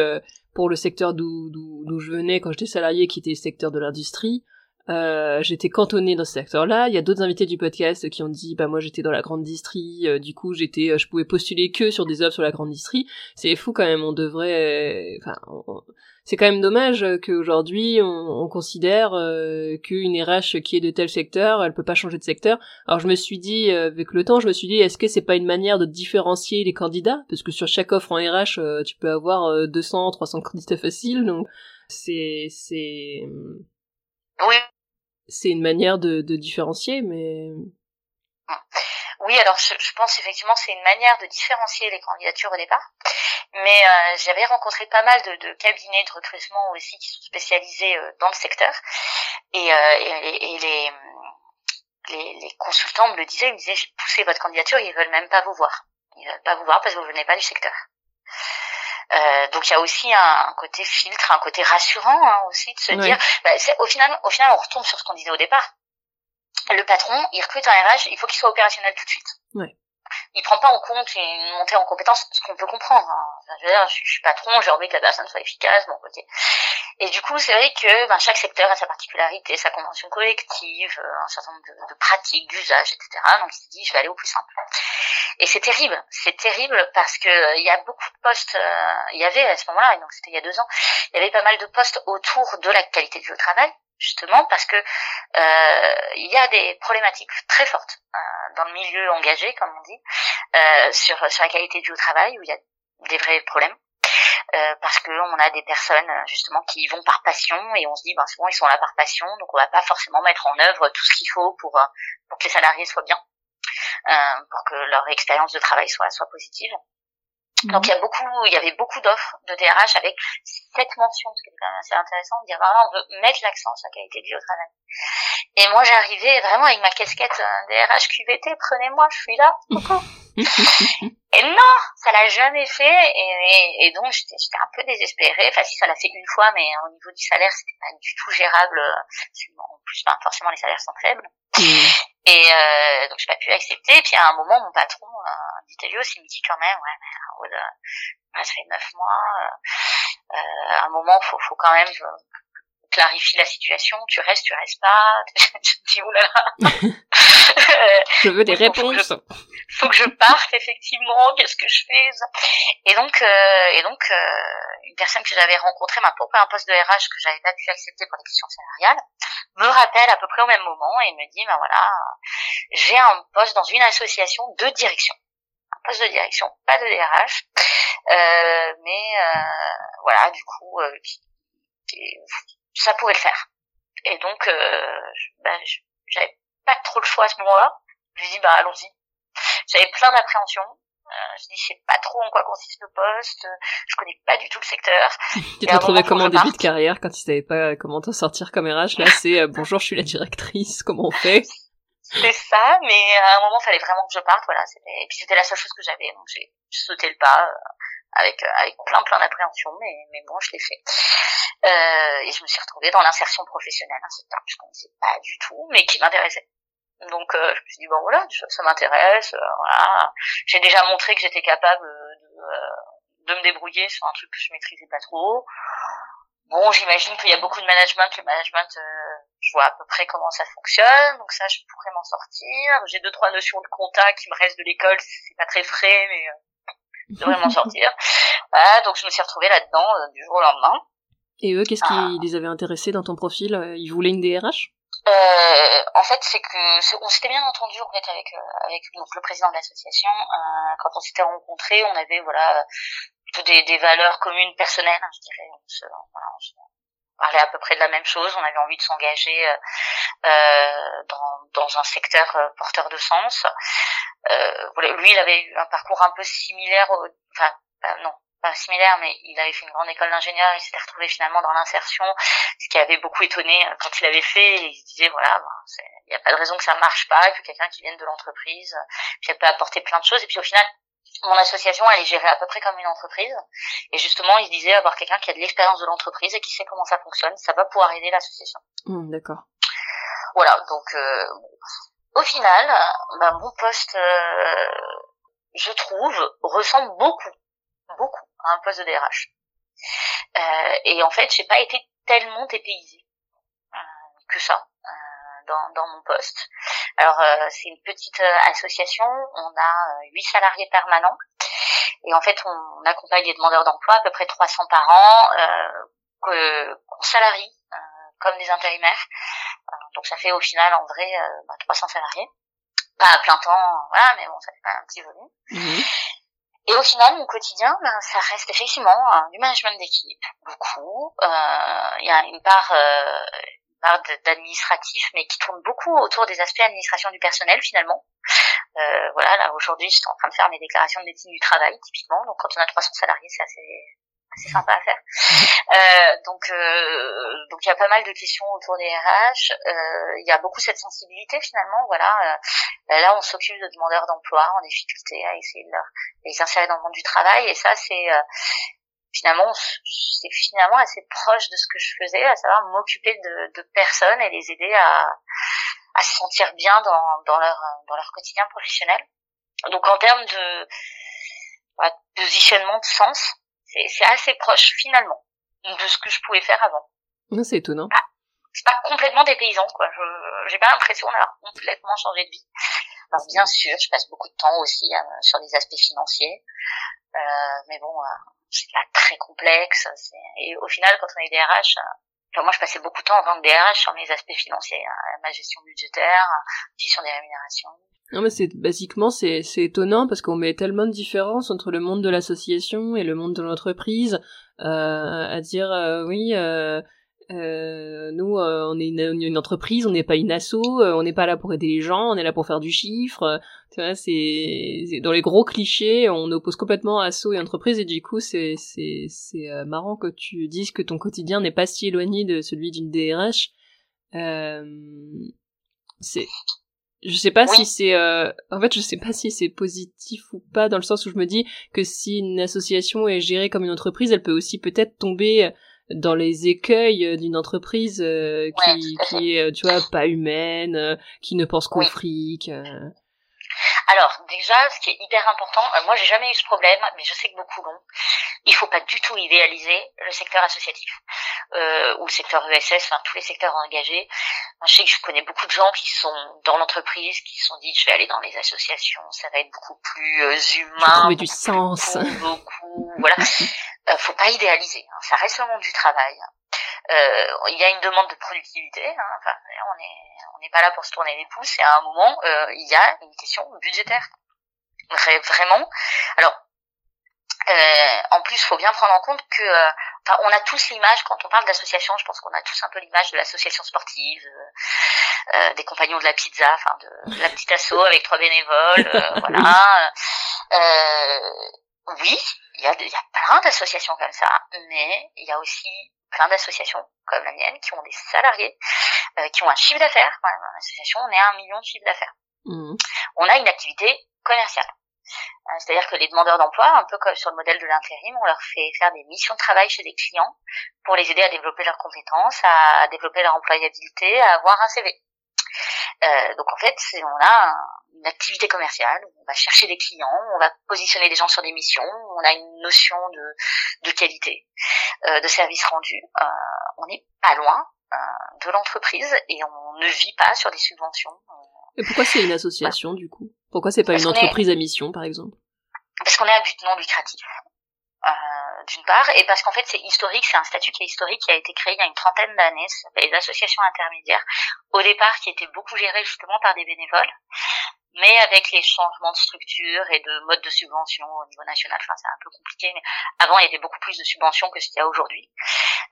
A: pour le secteur d'où, d'où, d'où je venais quand j'étais salarié, qui était le secteur de l'industrie. Euh, j'étais cantonnée dans ce secteur-là. Il y a d'autres invités du podcast qui ont dit, bah moi j'étais dans la grande distrie, euh, du coup j'étais, euh, je pouvais postuler que sur des offres sur la grande distrie. C'est fou quand même. On devrait, enfin, c'est quand même dommage qu'aujourd'hui on, on considère qu'une RH qui est de tel secteur, elle peut pas changer de secteur. Alors je me suis dit, avec le temps, je me suis dit, est-ce que c'est pas une manière de différencier les candidats? Parce que sur chaque offre en RH, tu peux avoir 200, 300 candidats faciles, donc c'est c'est
B: oui.
A: C'est une manière de, de différencier, mais.
B: Oui, alors je, je pense effectivement c'est une manière de différencier les candidatures au départ. Mais euh, j'avais rencontré pas mal de, de, cabinets de recrutement aussi qui sont spécialisés euh, dans le secteur. Et, euh, et, et les, les, les, consultants me le disaient, ils me disaient poussez votre candidature, ils veulent même pas vous voir. Ils veulent pas vous voir parce que vous venez pas du secteur. Euh, donc il y a aussi un, côté filtre, un côté rassurant hein, aussi de se dire, bah, au final, au final, on retombe sur ce qu'on disait au départ. Le patron, il recrute un RH, il faut qu'il soit opérationnel tout de suite.
A: Ouais
B: il prend pas en compte une montée en compétence, ce qu'on peut comprendre. Hein. je, veux dire, je, suis patron, j'ai envie que la personne soit efficace, bon ok. Et du coup, c'est vrai que ben, chaque secteur a sa particularité, sa convention collective, euh, un certain nombre de, de pratiques, d'usages, etc. Donc il se dit, je vais aller au plus simple. Et c'est terrible, c'est terrible parce que euh, il y a beaucoup de postes, euh, il y avait à ce moment-là, donc c'était il y a deux ans, il y avait pas mal de postes autour de la qualité du travail, justement parce que euh, il y a des problématiques très fortes euh, dans le milieu engagé, comme on dit, euh, sur sur la qualité du travail où il y a des vrais problèmes. Euh, parce que on a des personnes justement qui y vont par passion et on se dit ben bon ils sont là par passion donc on va pas forcément mettre en œuvre tout ce qu'il faut pour pour que les salariés soient bien pour que leur expérience de travail soit soit positive donc il y a beaucoup, il y avait beaucoup d'offres de DRH avec cette mention, ce qui est quand même assez intéressant, de dire vraiment on veut mettre l'accent sur la qualité de vie au travail. Et moi j'arrivais vraiment avec ma casquette DRH QVT, prenez-moi, je suis là, et non, ça l'a jamais fait, et, et, donc j'étais un peu désespérée. Enfin si ça l'a fait une fois, mais au niveau du salaire c'était pas du tout gérable. En plus, ben, forcément les salaires sont faibles. Et euh, donc j'ai pas pu accepter. Et puis à un moment, mon patron, euh, d'Italios, il me dit quand même, ouais, mais euh, ça fait neuf mois. Euh, euh, à un moment, faut, faut quand même euh, clarifier la situation. Tu restes, tu restes pas. je me dis oulala.
A: je veux des réponses.
B: Faut que, je, faut que je parte effectivement. Qu'est-ce que je fais? Et donc, et donc, une personne que j'avais rencontrée m'a proposé un poste de RH que j'avais pas pu accepter pour des questions salariales me rappelle à peu près au même moment et me dit ben voilà j'ai un poste dans une association de direction un poste de direction pas de DRH euh, mais euh, voilà du coup euh, ça pourrait le faire. Et donc euh, ben, j'avais pas trop le choix à ce moment-là. Je dis bah allons-y. J'avais plein d'appréhensions. Euh, je dis, je sais pas trop en quoi consiste le poste, euh, je connais pas du tout le secteur.
A: tu t'es trouvé comment début de carrière quand tu savais pas comment t'en sortir comme RH? Là, c'est euh, bonjour, je suis la directrice, comment on fait?
B: C'est ça, mais à un moment, il fallait vraiment que je parte, voilà. Et puis c'était la seule chose que j'avais, donc j'ai sauté le pas avec avec plein plein d'appréhension, mais mais bon, je l'ai fait. Euh, et je me suis retrouvée dans l'insertion professionnelle, un secteur que je connaissais pas du tout, mais qui m'intéressait. Donc euh, je me suis dit bon voilà, ça m'intéresse, euh, voilà. J'ai déjà montré que j'étais capable de, euh, de, me débrouiller sur un truc que je maîtrisais pas trop. Bon, j'imagine qu'il y a beaucoup de management. Le management, je vois à peu près comment ça fonctionne, donc ça, je pourrais m'en sortir. J'ai deux trois notions de compta qui me restent de l'école, c'est pas très frais, mais je devrais m'en sortir. Voilà, donc je me suis retrouvée là-dedans du jour au lendemain.
A: Et eux, qu'est-ce qui ah. les avait intéressés dans ton profil Ils voulaient une DRH
B: euh, en fait, c'est que on s'était bien entendu en fait avec euh, avec donc, le président de l'association. Euh, quand on s'était rencontrés, on avait voilà des, des valeurs communes personnelles, hein, je dirais. On, se, voilà, on, se, parlait à peu près de la même chose. On avait envie de s'engager euh, euh dans dans un secteur euh, porteur de sens. Lui, il avait eu un parcours un peu similaire. Au, enfin, non, pas similaire, mais il avait fait une grande école d'ingénieur, il s'était retrouvé finalement dans l'insertion, ce qui avait beaucoup étonné quand il avait fait, il se disait, voilà, il n'y a pas de raison que ça marche pas, puis quelqu'un qui vienne de l'entreprise, puis elle peut apporter plein de choses, et puis au final, mon association, elle est gérée à peu près comme une entreprise. Et justement, il se disait avoir quelqu'un qui a de l'expérience de l'entreprise et qui sait comment ça fonctionne, ça va pouvoir aider l'association.
A: Mmh, D'accord.
B: Voilà, donc euh, au final, bah, mon poste, euh, je trouve, ressemble beaucoup, beaucoup à un poste de DRH. Euh, et en fait, j'ai pas été tellement dépaysée que ça dans, dans mon poste. Alors euh, c'est une petite euh, association, on a euh, huit salariés permanents et en fait on, accompagne les demandeurs d'emploi à peu près 300 par an euh, qu'on salarie comme des intérimaires. donc ça fait au final en vrai bah, 300 salariés. Pas à plein temps, voilà, mais bon, ça fait quand même un petit volume. Mmh. Et au final, mon quotidien, ben, ça reste effectivement du management d'équipe, beaucoup. Il y a une part, euh, d'administratif, mais qui tourne beaucoup autour des aspects administration du personnel finalement. Euh, voilà, là aujourd'hui, je suis en train de faire mes déclarations de médecine du travail typiquement. Donc quand on a 300 salariés, c'est assez assez sympa à faire. Euh, donc euh, donc il y a pas mal de questions autour des RH. Euh, il y a beaucoup cette sensibilité finalement. Voilà, euh, là on s'occupe de demandeurs d'emploi en difficulté à essayer de, leur, les insérer dans le monde du travail et ça c'est finalement c'est finalement assez proche de ce que je faisais, à savoir m'occuper de, de, personnes et les aider à, à se sentir bien dans, dans leur dans leur quotidien professionnel. Donc en termes de, bah, positionnement de sens, c'est assez proche finalement de ce que je pouvais faire avant.
A: C'est étonnant.
B: Ah, c'est pas complètement dépaysant quoi. J'ai pas l'impression d'avoir complètement changé de vie. Alors bien sûr, je passe beaucoup de temps aussi euh, sur les aspects financiers, euh, mais bon, euh, c'est pas très complexe. Et au final, quand on est DRH, euh, moi je passais beaucoup de temps en tant que DRH sur mes aspects financiers, hein, ma gestion budgétaire, gestion des rémunérations.
A: Non mais c'est basiquement c'est c'est étonnant parce qu'on met tellement de différences entre le monde de l'association et le monde de l'entreprise euh, à dire euh, oui euh, euh, nous, euh, on est une, entreprise, on n'est pas une asso, on n'est pas là pour aider les gens, on est là pour faire du chiffre. Tu vois, c'est dans les gros clichés, on oppose complètement asso et entreprise, et du coup, c'est c'est c'est marrant que tu dises que ton quotidien n'est pas si éloigné de celui d'une DRH. c'est je sais pas si c'est en fait je sais pas si c'est positif ou pas dans le sens où je me dis que si une association est gérée comme une entreprise elle peut aussi peut-être tomber dans les écueils euh, d'une entreprise euh, qui, qui est, euh, tu vois, pas humaine, qui ne pense qu'au fric.
B: Alors déjà, ce qui est hyper important, moi j'ai jamais eu ce problème, mais je sais que beaucoup l'ont. Il faut pas du tout idéaliser le secteur associatif euh, ou le secteur ESS, enfin tous les secteurs engagés. Moi, je sais que je connais beaucoup de gens qui sont dans l'entreprise, qui se sont dit je vais aller dans les associations, ça va être beaucoup plus euh, humain,
A: trouver du sens,
B: beaucoup, voilà. euh, faut pas idéaliser, hein. ça reste le monde du travail. Euh, il y a une demande de productivité. Hein. Enfin, on est on n'est pas là pour se tourner les pouces. Et à un moment, euh, il y a une question budgétaire. Vraiment. Alors, euh, en plus, il faut bien prendre en compte que, euh, enfin, on a tous l'image quand on parle d'association. Je pense qu'on a tous un peu l'image de l'association sportive, euh, euh des compagnons de la pizza, enfin de, la petite asso avec trois bénévoles, voilà. oui, il y a, y a plein d'associations comme ça, mais il y a aussi plein d'associations comme la mienne qui ont des salariés, qui ont un chiffre d'affaires. Dans l'association, on est à un million de chiffre d'affaires. Mmh. On a une activité commerciale. Euh, c'est-à-dire que les demandeurs d'emploi, un peu comme sur le modèle de l'intérim, on leur fait faire des missions de travail chez des clients pour les aider à développer leurs compétences, à développer leur employabilité, à avoir un CV. Euh, donc en fait, on a une activité commerciale, on va chercher des clients, on va positionner des gens sur des missions, on a une notion de, de qualité, euh, de service rendu. Euh, on n'est pas loin de l'entreprise et on ne vit pas sur des subventions.
A: Et pourquoi c'est une association du coup? Pourquoi c'est pas une entreprise à mission, par exemple?
B: Parce qu'on est à but non lucratif. Euh, d'une part, et parce qu'en fait c'est historique, c'est un statut qui est historique, qui a été créé il y a une trentaine d'années, ça s'appelle les associations intermédiaires, au départ qui était beaucoup géré justement par des bénévoles, mais avec les changements de structure et de mode de subvention au niveau national, enfin c'est un peu compliqué, mais avant il y avait beaucoup plus de subventions que ce qu'il y a aujourd'hui.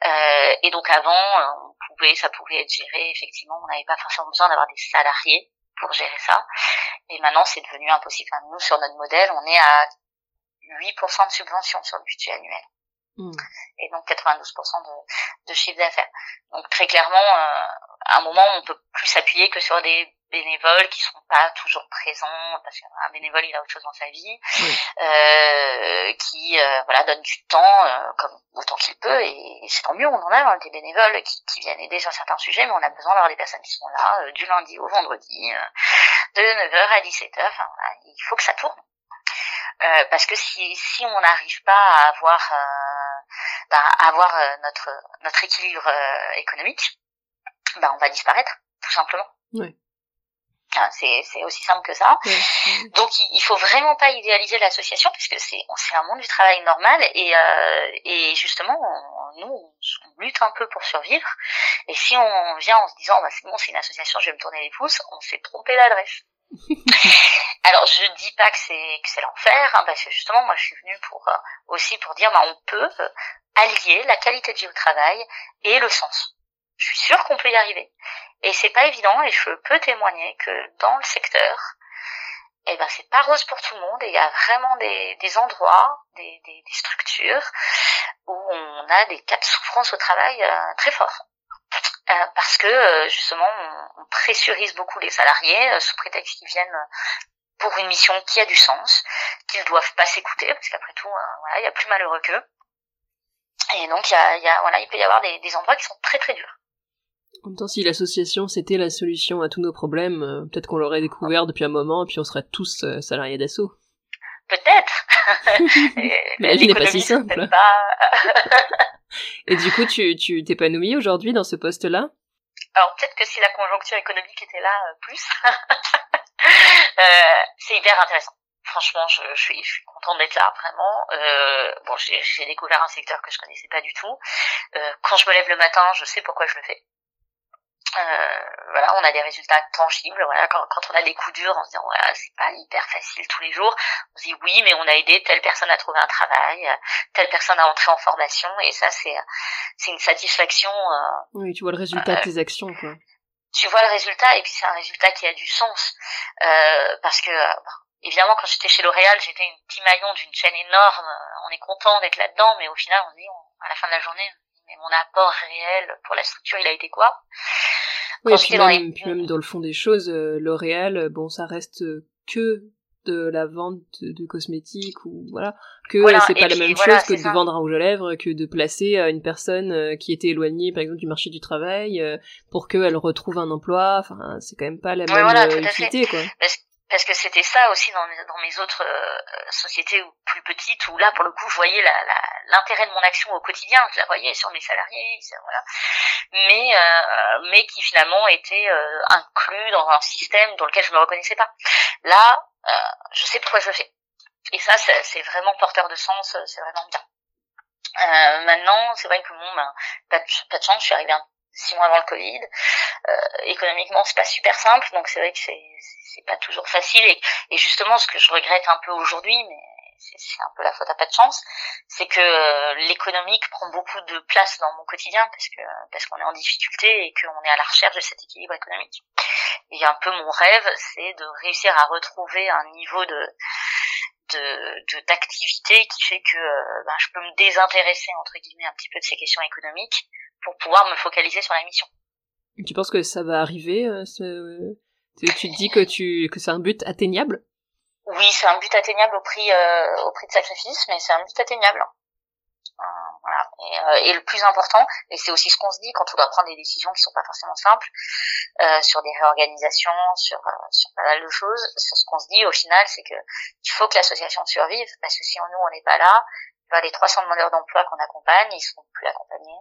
B: Euh, et donc avant, on pouvait, ça pouvait être géré, effectivement, on n'avait pas forcément besoin d'avoir des salariés pour gérer ça. Et maintenant, c'est devenu impossible. nous, sur notre modèle, on est à 8% de subvention sur le budget annuel.
A: Hmm.
B: Et donc 92% de, de chiffre d'affaires. Donc très clairement, euh, à un moment, on peut plus s'appuyer que sur des bénévoles qui sont pas toujours présents parce qu'un bénévole il a autre chose dans sa vie euh, qui euh, voilà donne du temps euh, comme autant qu'il peut et, c'est tant mieux on en a hein, des bénévoles qui, qui, viennent aider sur certains sujets mais on a besoin d'avoir des personnes qui sont là euh, du lundi au vendredi de 9h à 17h enfin voilà, il faut que ça tourne parce que si si on n'arrive pas à avoir ben, à avoir notre notre équilibre économique ben on va disparaître tout simplement
A: ouais.
B: Ah, c'est, aussi simple que ça. Donc il, il faut vraiment pas idéaliser l'association parce que c'est, c'est un monde du travail normal et, euh, et justement on, nous on lutte un peu pour survivre. Et si on vient en se disant bah, c'est bon c'est une association je vais me tourner les pouces, on s'est trompé d'adresse. Alors je dis pas que c'est que c'est l'enfer hein, parce que justement moi je suis venue pour euh, aussi pour dire bah on peut allier la qualité de vie au travail et le sens. Je suis sûre qu'on peut y arriver. Et c'est pas évident et je peux témoigner que dans le secteur, eh ben c'est pas rose pour tout le monde et il y a vraiment des, endroits, des, structures où on a des cas de souffrance au travail euh, très forts. Euh, parce que euh, justement on, pressurise beaucoup les salariés sous prétexte qu'ils viennent pour une mission qui a du sens, qu'ils doivent pas s'écouter parce qu'après tout voilà il y a plus malheureux qu'eux. Et donc il y a, y a, voilà il peut y avoir des, des endroits qui sont très très durs.
A: En même temps, si l'association c'était la solution à tous nos problèmes, euh, peut-être qu'on l'aurait découvert depuis un moment, et puis on serait tous euh, salariés d'assaut.
B: Peut-être.
A: Mais la vie n'est pas si simple. et du coup, tu tu t'épanouis aujourd'hui dans ce poste-là?
B: Alors peut-être que si la conjoncture économique était là euh, plus, c'est hyper intéressant. Franchement, je, suis, je suis contente d'être là, vraiment. Euh, bon, j'ai découvert un secteur que je connaissais pas du tout. Euh, quand je me lève le matin, je sais pourquoi je le fais. Euh, voilà, on a des résultats tangibles. Voilà, quand, quand on a des coups durs, on se dit voilà, c'est pas hyper facile tous les jours. On se dit oui, mais on a aidé telle personne à trouver un travail, telle personne à entrer en formation, et ça c'est c'est une satisfaction. Euh,
A: oui, tu vois le résultat de tes actions, quoi.
B: Tu vois le résultat, et puis c'est un résultat qui a du sens, euh, parce que évidemment quand j'étais chez L'Oréal, j'étais un petit maillon d'une chaîne énorme. On est content d'être là-dedans, mais au final, on se dit à la fin de la journée, mais mon apport réel pour la structure, il a été quoi?
A: Oui, puis même, puis même, dans le fond des choses, euh, L'Oréal, euh, bon, ça reste que de la vente de, cosmétiques ou voilà. Que c'est pas la même chose que de vendre un rouge à lèvres que de placer euh, une personne qui était éloignée par exemple du marché du travail pour qu'elle retrouve un emploi. Enfin c'est quand même pas la même utilité quoi.
B: Parce que c'était ça aussi dans, mes autres euh, sociétés plus petites où là pour le coup je voyais l'intérêt de mon action au quotidien. Je la voyais sur mes salariés voilà. Mais euh, mais qui finalement était euh, inclus dans un système dans lequel je me reconnaissais pas. Là je sais pourquoi je le fais. Et ça c'est vraiment porteur de sens c'est vraiment bien. Maintenant c'est vrai que bon ben pas de, pas de chance je suis arrivée un six mois avant le Covid. Euh, économiquement, c'est pas super simple, donc c'est vrai que c'est c'est pas toujours facile. Et, et, justement, ce que je regrette un peu aujourd'hui, mais c'est un peu la faute à pas de chance, c'est que euh, l'économique prend beaucoup de place dans mon quotidien parce que parce qu'on est en difficulté et qu'on est à la recherche de cet équilibre économique. Et un peu mon rêve, c'est de réussir à retrouver un niveau de de d'activité qui fait que euh, ben, je peux me désintéresser entre guillemets un petit peu de ces questions économiques pour pouvoir me focaliser sur la mission.
A: Tu penses que ça va arriver euh, ce... tu, tu dis que tu que c'est un but atteignable?
B: Oui, c'est un but atteignable au prix euh, au prix de sacrifice, mais c'est un but atteignable. Euh, voilà. Et, euh, et, le plus important, et c'est aussi ce qu'on se dit quand on doit prendre des décisions qui sont pas forcément simples, euh, sur des réorganisations, sur sur pas mal de choses, sur ce qu'on se dit au final, c'est que il faut que l'association survive, parce que si nous on n'est pas là, ben, les 300 demandeurs d'emploi qu'on accompagne, ils seront plus accompagnés.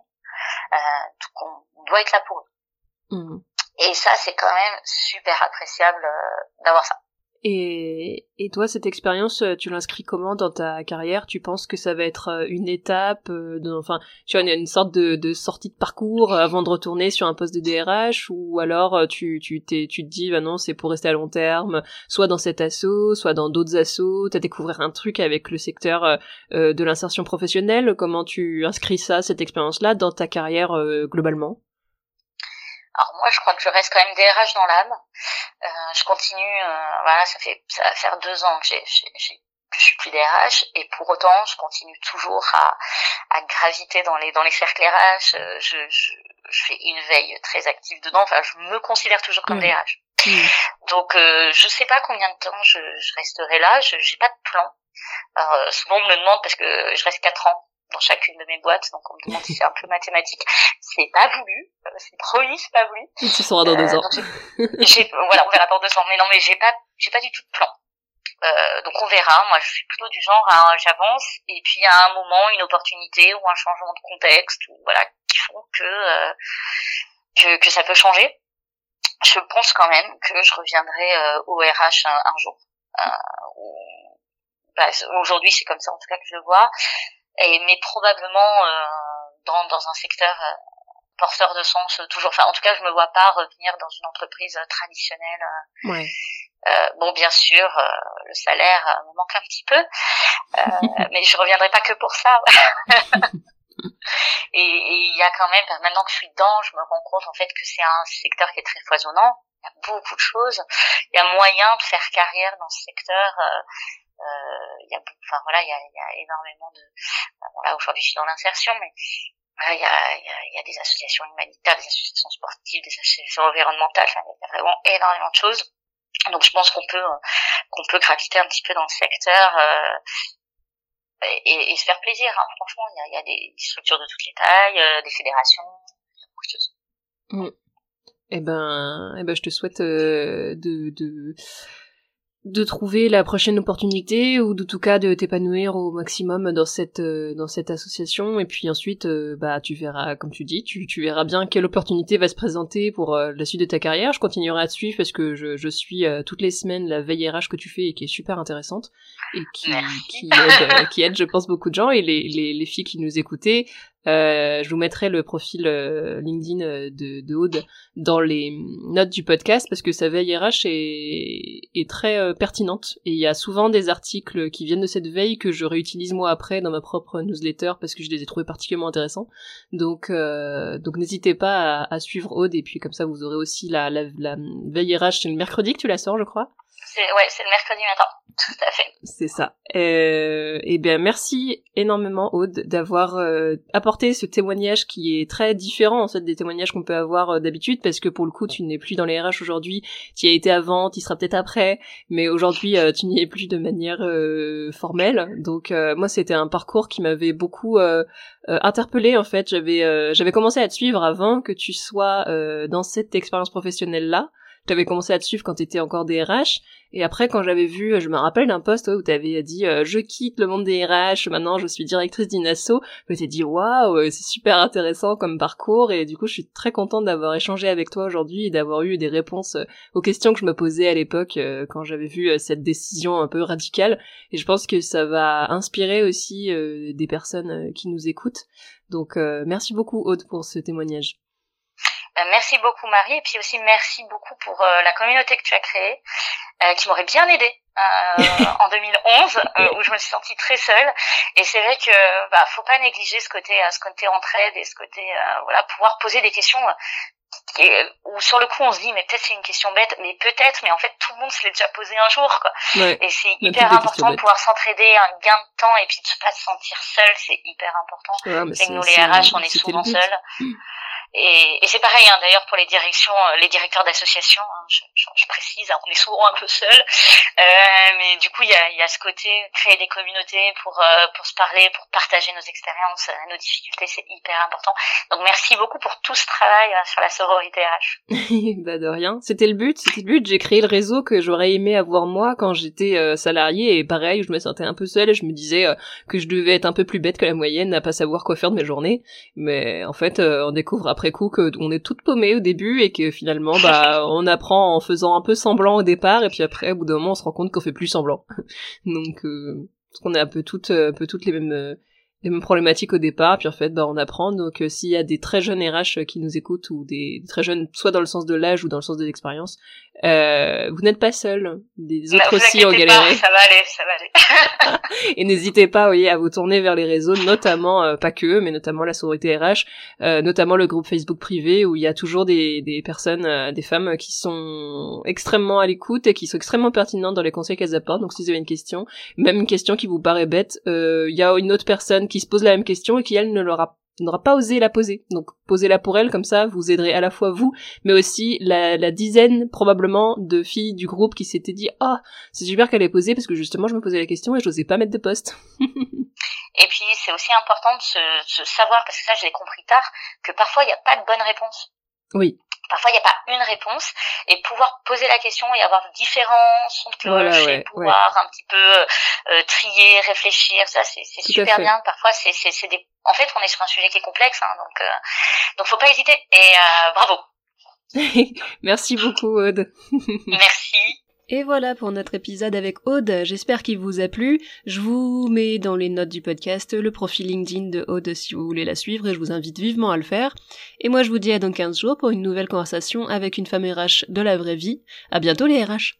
B: Euh, donc on, doit être là pour eux. Mmh. Et ça, c'est quand même super appréciable euh, d'avoir ça.
A: Et, et toi, cette expérience, euh, tu l'inscris comment dans ta carrière? Tu penses que ça va être euh, une étape, euh, de, enfin, tu as une, sorte de, de, sortie de parcours avant de retourner sur un poste de DRH, ou alors tu, tu, t'es, tu te dis, bah non, c'est pour rester à long terme, soit dans cet assaut, soit dans d'autres assos, t'as découvert un truc avec le secteur de l'insertion professionnelle? Comment tu inscris ça, cette expérience-là, dans ta carrière globalement?
B: Alors moi, je crois que je reste quand même DRH dans l'âme. Euh, je continue, euh, voilà, ça fait ça va faire deux ans que j'ai je suis plus DRH et pour autant je continue toujours à, à graviter dans les dans les cercles RH. Je, je, je fais une veille très active dedans. Enfin, je me considère toujours comme DRH. Mmh. Donc euh, je sais pas combien de temps je, je resterai là. Je j'ai pas de plan. Alors, euh, souvent on me demande parce que je reste quatre ans dans chacune de mes boîtes, donc on me demande si c'est un peu mathématique. C'est pas voulu, euh, c'est promis, c'est pas voulu.
A: Tu seras dans deux ans.
B: j'ai, voilà, on verra dans deux ans. Mais non, mais j'ai pas, j'ai pas du tout de plan. Euh, donc on verra. Moi, je suis plutôt du genre, à, j'avance, et puis à un moment, une opportunité ou un changement de contexte, ou voilà, qui font que euh, que, que ça peut changer. Je pense quand même que je reviendrai euh, au RH un, un jour. Euh, bah, aujourd'hui, c'est comme ça en tout cas que je le vois. Et mais probablement dans dans un secteur porteur de sens toujours enfin en tout cas je me vois pas revenir dans une entreprise traditionnelle
A: ouais.
B: Euh, bon, bien sûr, euh, le salaire euh, me manque un petit peu, mais je reviendrai pas que pour ça. et il y a quand même, maintenant que je suis dedans, je me rends compte en fait que c'est un secteur qui est très foisonnant. Il y a beaucoup de choses. Il y a moyen de faire carrière dans ce secteur. Il y a, enfin voilà, il y a, il y a énormément de. Bon là aujourd'hui je suis dans l'insertion, mais il y, a, il, y a, il y a, des associations humanitaires, des associations sportives, des associations environnementales. Enfin, il y a vraiment énormément de choses. Donc je pense qu'on peut euh, qu'on peut graviter un petit peu dans le secteur euh, et, et, se faire plaisir. Hein. Franchement, il y a, il y a des, structures de toutes les tailles, euh, des fédérations, beaucoup de choses.
A: Mm. Eh ben, eh ben, je te souhaite de, de de trouver la prochaine opportunité ou de tout cas de t'épanouir au maximum dans cette euh, dans cette association. Et puis ensuite euh, bah tu verras comme tu dis tu, tu verras bien quelle opportunité va se présenter pour euh, la suite de ta carrière. Je continuerai à te suivre parce que je, je suis toutes les semaines la veille RH que tu fais et qui est super intéressante et qui qui aide, qui aide je pense beaucoup de gens. Et les, les, les filles qui nous écoutaient euh, je vous mettrai le profil euh, LinkedIn euh, de, de Aude dans les notes du podcast parce que sa veille RH est, est très pertinente et il y a souvent des articles qui viennent de cette veille que je réutilise moi après dans ma propre newsletter parce que je les ai trouvés particulièrement intéressants. Donc n'hésitez pas à, suivre Aude et puis comme ça vous aurez aussi la, la, la veille RH c'est le mercredi que tu la sors je crois.
B: Ouais, c'est le mercredi matin. Tout à fait.
A: C'est ça. Euh, et bien merci énormément Aude d'avoir euh, apporté ce témoignage qui est très différent en fait des témoignages qu'on peut avoir euh, d'habitude parce que pour le coup tu n'es plus dans les RH aujourd'hui, tu y as été avant, tu seras peut-être après, mais aujourd'hui euh, tu n'y es plus de manière formelle. Donc moi c'était un parcours qui m'avait beaucoup interpellé en fait. J'avais j'avais commencé à te suivre avant que tu sois dans cette expérience professionnelle là j'avais commencé à te suivre quand t'étais encore DRH, et après quand j'avais vu, je me rappelle d'un post où t'avais dit euh, je quitte le monde des RH, maintenant je suis directrice d'Inasso, je t'ai dit waouh, euh, c'est super intéressant comme parcours, et du coup je suis très contente d'avoir échangé avec toi aujourd'hui et d'avoir eu des réponses euh, aux questions que je me posais à l'époque quand j'avais vu cette décision un peu radicale, et je pense que ça va inspirer aussi des personnes qui nous écoutent. Donc merci beaucoup Aude pour ce témoignage.
B: Euh, merci beaucoup Marie et puis aussi merci beaucoup pour euh, la communauté que tu as créée euh, qui m'aurait bien aidé en 2011 où je me suis sentie très seule. Et c'est vrai que bah faut pas négliger ce côté ce côté entraide et ce côté voilà pouvoir poser des questions où sur le coup on se dit mais peut-être c'est une question bête mais peut-être mais en fait tout le monde se l'est déjà posé un jour quoi. Et c'est hyper important de pouvoir s'entraider un gain de temps et puis de pas se sentir seul c'est hyper important. Et nous les RH on est souvent seuls. Et, et c'est pareil hein, d'ailleurs pour les directions, euh, les directeurs d'associations. Hein, je, je, précise, hein, on est souvent un peu seul, euh, mais du coup il y a, y a, ce côté créer des communautés pour euh, pour se parler, pour partager nos expériences, euh, nos difficultés, c'est hyper important. Donc merci beaucoup pour tout ce travail sur la sororité
A: bah de rien, c'était le but, c'était le but. J'ai créé le réseau que j'aurais aimé avoir moi quand j'étais euh, salarié et pareil, je me sentais un peu seule et je me disais que je devais être un peu plus bête que la moyenne, à pas savoir quoi faire de mes journées. Mais en fait, on découvre après coup qu'on est toute paumée au début et que finalement bah on apprend en faisant un peu semblant au départ et puis après au bout d'un moment on se rend compte qu'on fait plus semblant. Donc euh, qu'on est un peu toutes un peu toutes les mêmes les mêmes problématiques au départ, puis en fait, bah, on apprend. Donc, euh, s'il y a des très jeunes RH qui nous écoutent, ou des, très jeunes, soit dans le sens de l'âge ou dans le sens de l'expérience, euh, vous n'êtes pas seul. Des autres aussi ont galéré.
B: ça va aller, ça va
A: aller. et n'hésitez pas, oui, à vous tourner vers les réseaux, notamment, euh, pas que eux, mais notamment la sororité RH, euh, notamment le groupe Facebook privé, où il y a toujours des, des personnes, des femmes qui sont extrêmement à l'écoute et qui sont extrêmement pertinentes dans les conseils qu'elles apportent. Donc, si vous avez une question, même une question qui vous paraît bête, il y a une autre personne qui se pose la même question et qui elle ne l'aura n'aura pas osé la poser. Donc posez-la pour elle, comme ça vous aiderez à la fois vous, mais aussi la, la dizaine probablement de filles du groupe qui s'étaient dit « Ah, oh, c'est super qu'elle ait posé parce que justement je me posais la question et je n'osais pas mettre de poste.
B: et puis c'est aussi important de se, se savoir, parce que ça je l'ai compris tard, que parfois il n'y a pas de bonne réponse.
A: Oui.
B: Parfois, il n'y a pas une réponse et pouvoir poser la question et avoir différents sons de cloche et pouvoir un petit peu euh, trier, réfléchir, ça c'est super bien. Parfois, c'est c'est des. En fait, on est sur un sujet qui est complexe, hein, donc euh, donc faut pas hésiter et euh, bravo.
A: Merci beaucoup Aude.
B: Merci.
A: Et voilà pour notre épisode avec Aude, j'espère qu'il vous a plu. Je vous mets dans les notes du podcast le profil LinkedIn de Aude si vous voulez la suivre et je vous invite vivement à le faire. Et moi je vous dis à dans 15 jours pour une nouvelle conversation avec une femme RH de la vraie vie. À bientôt les RH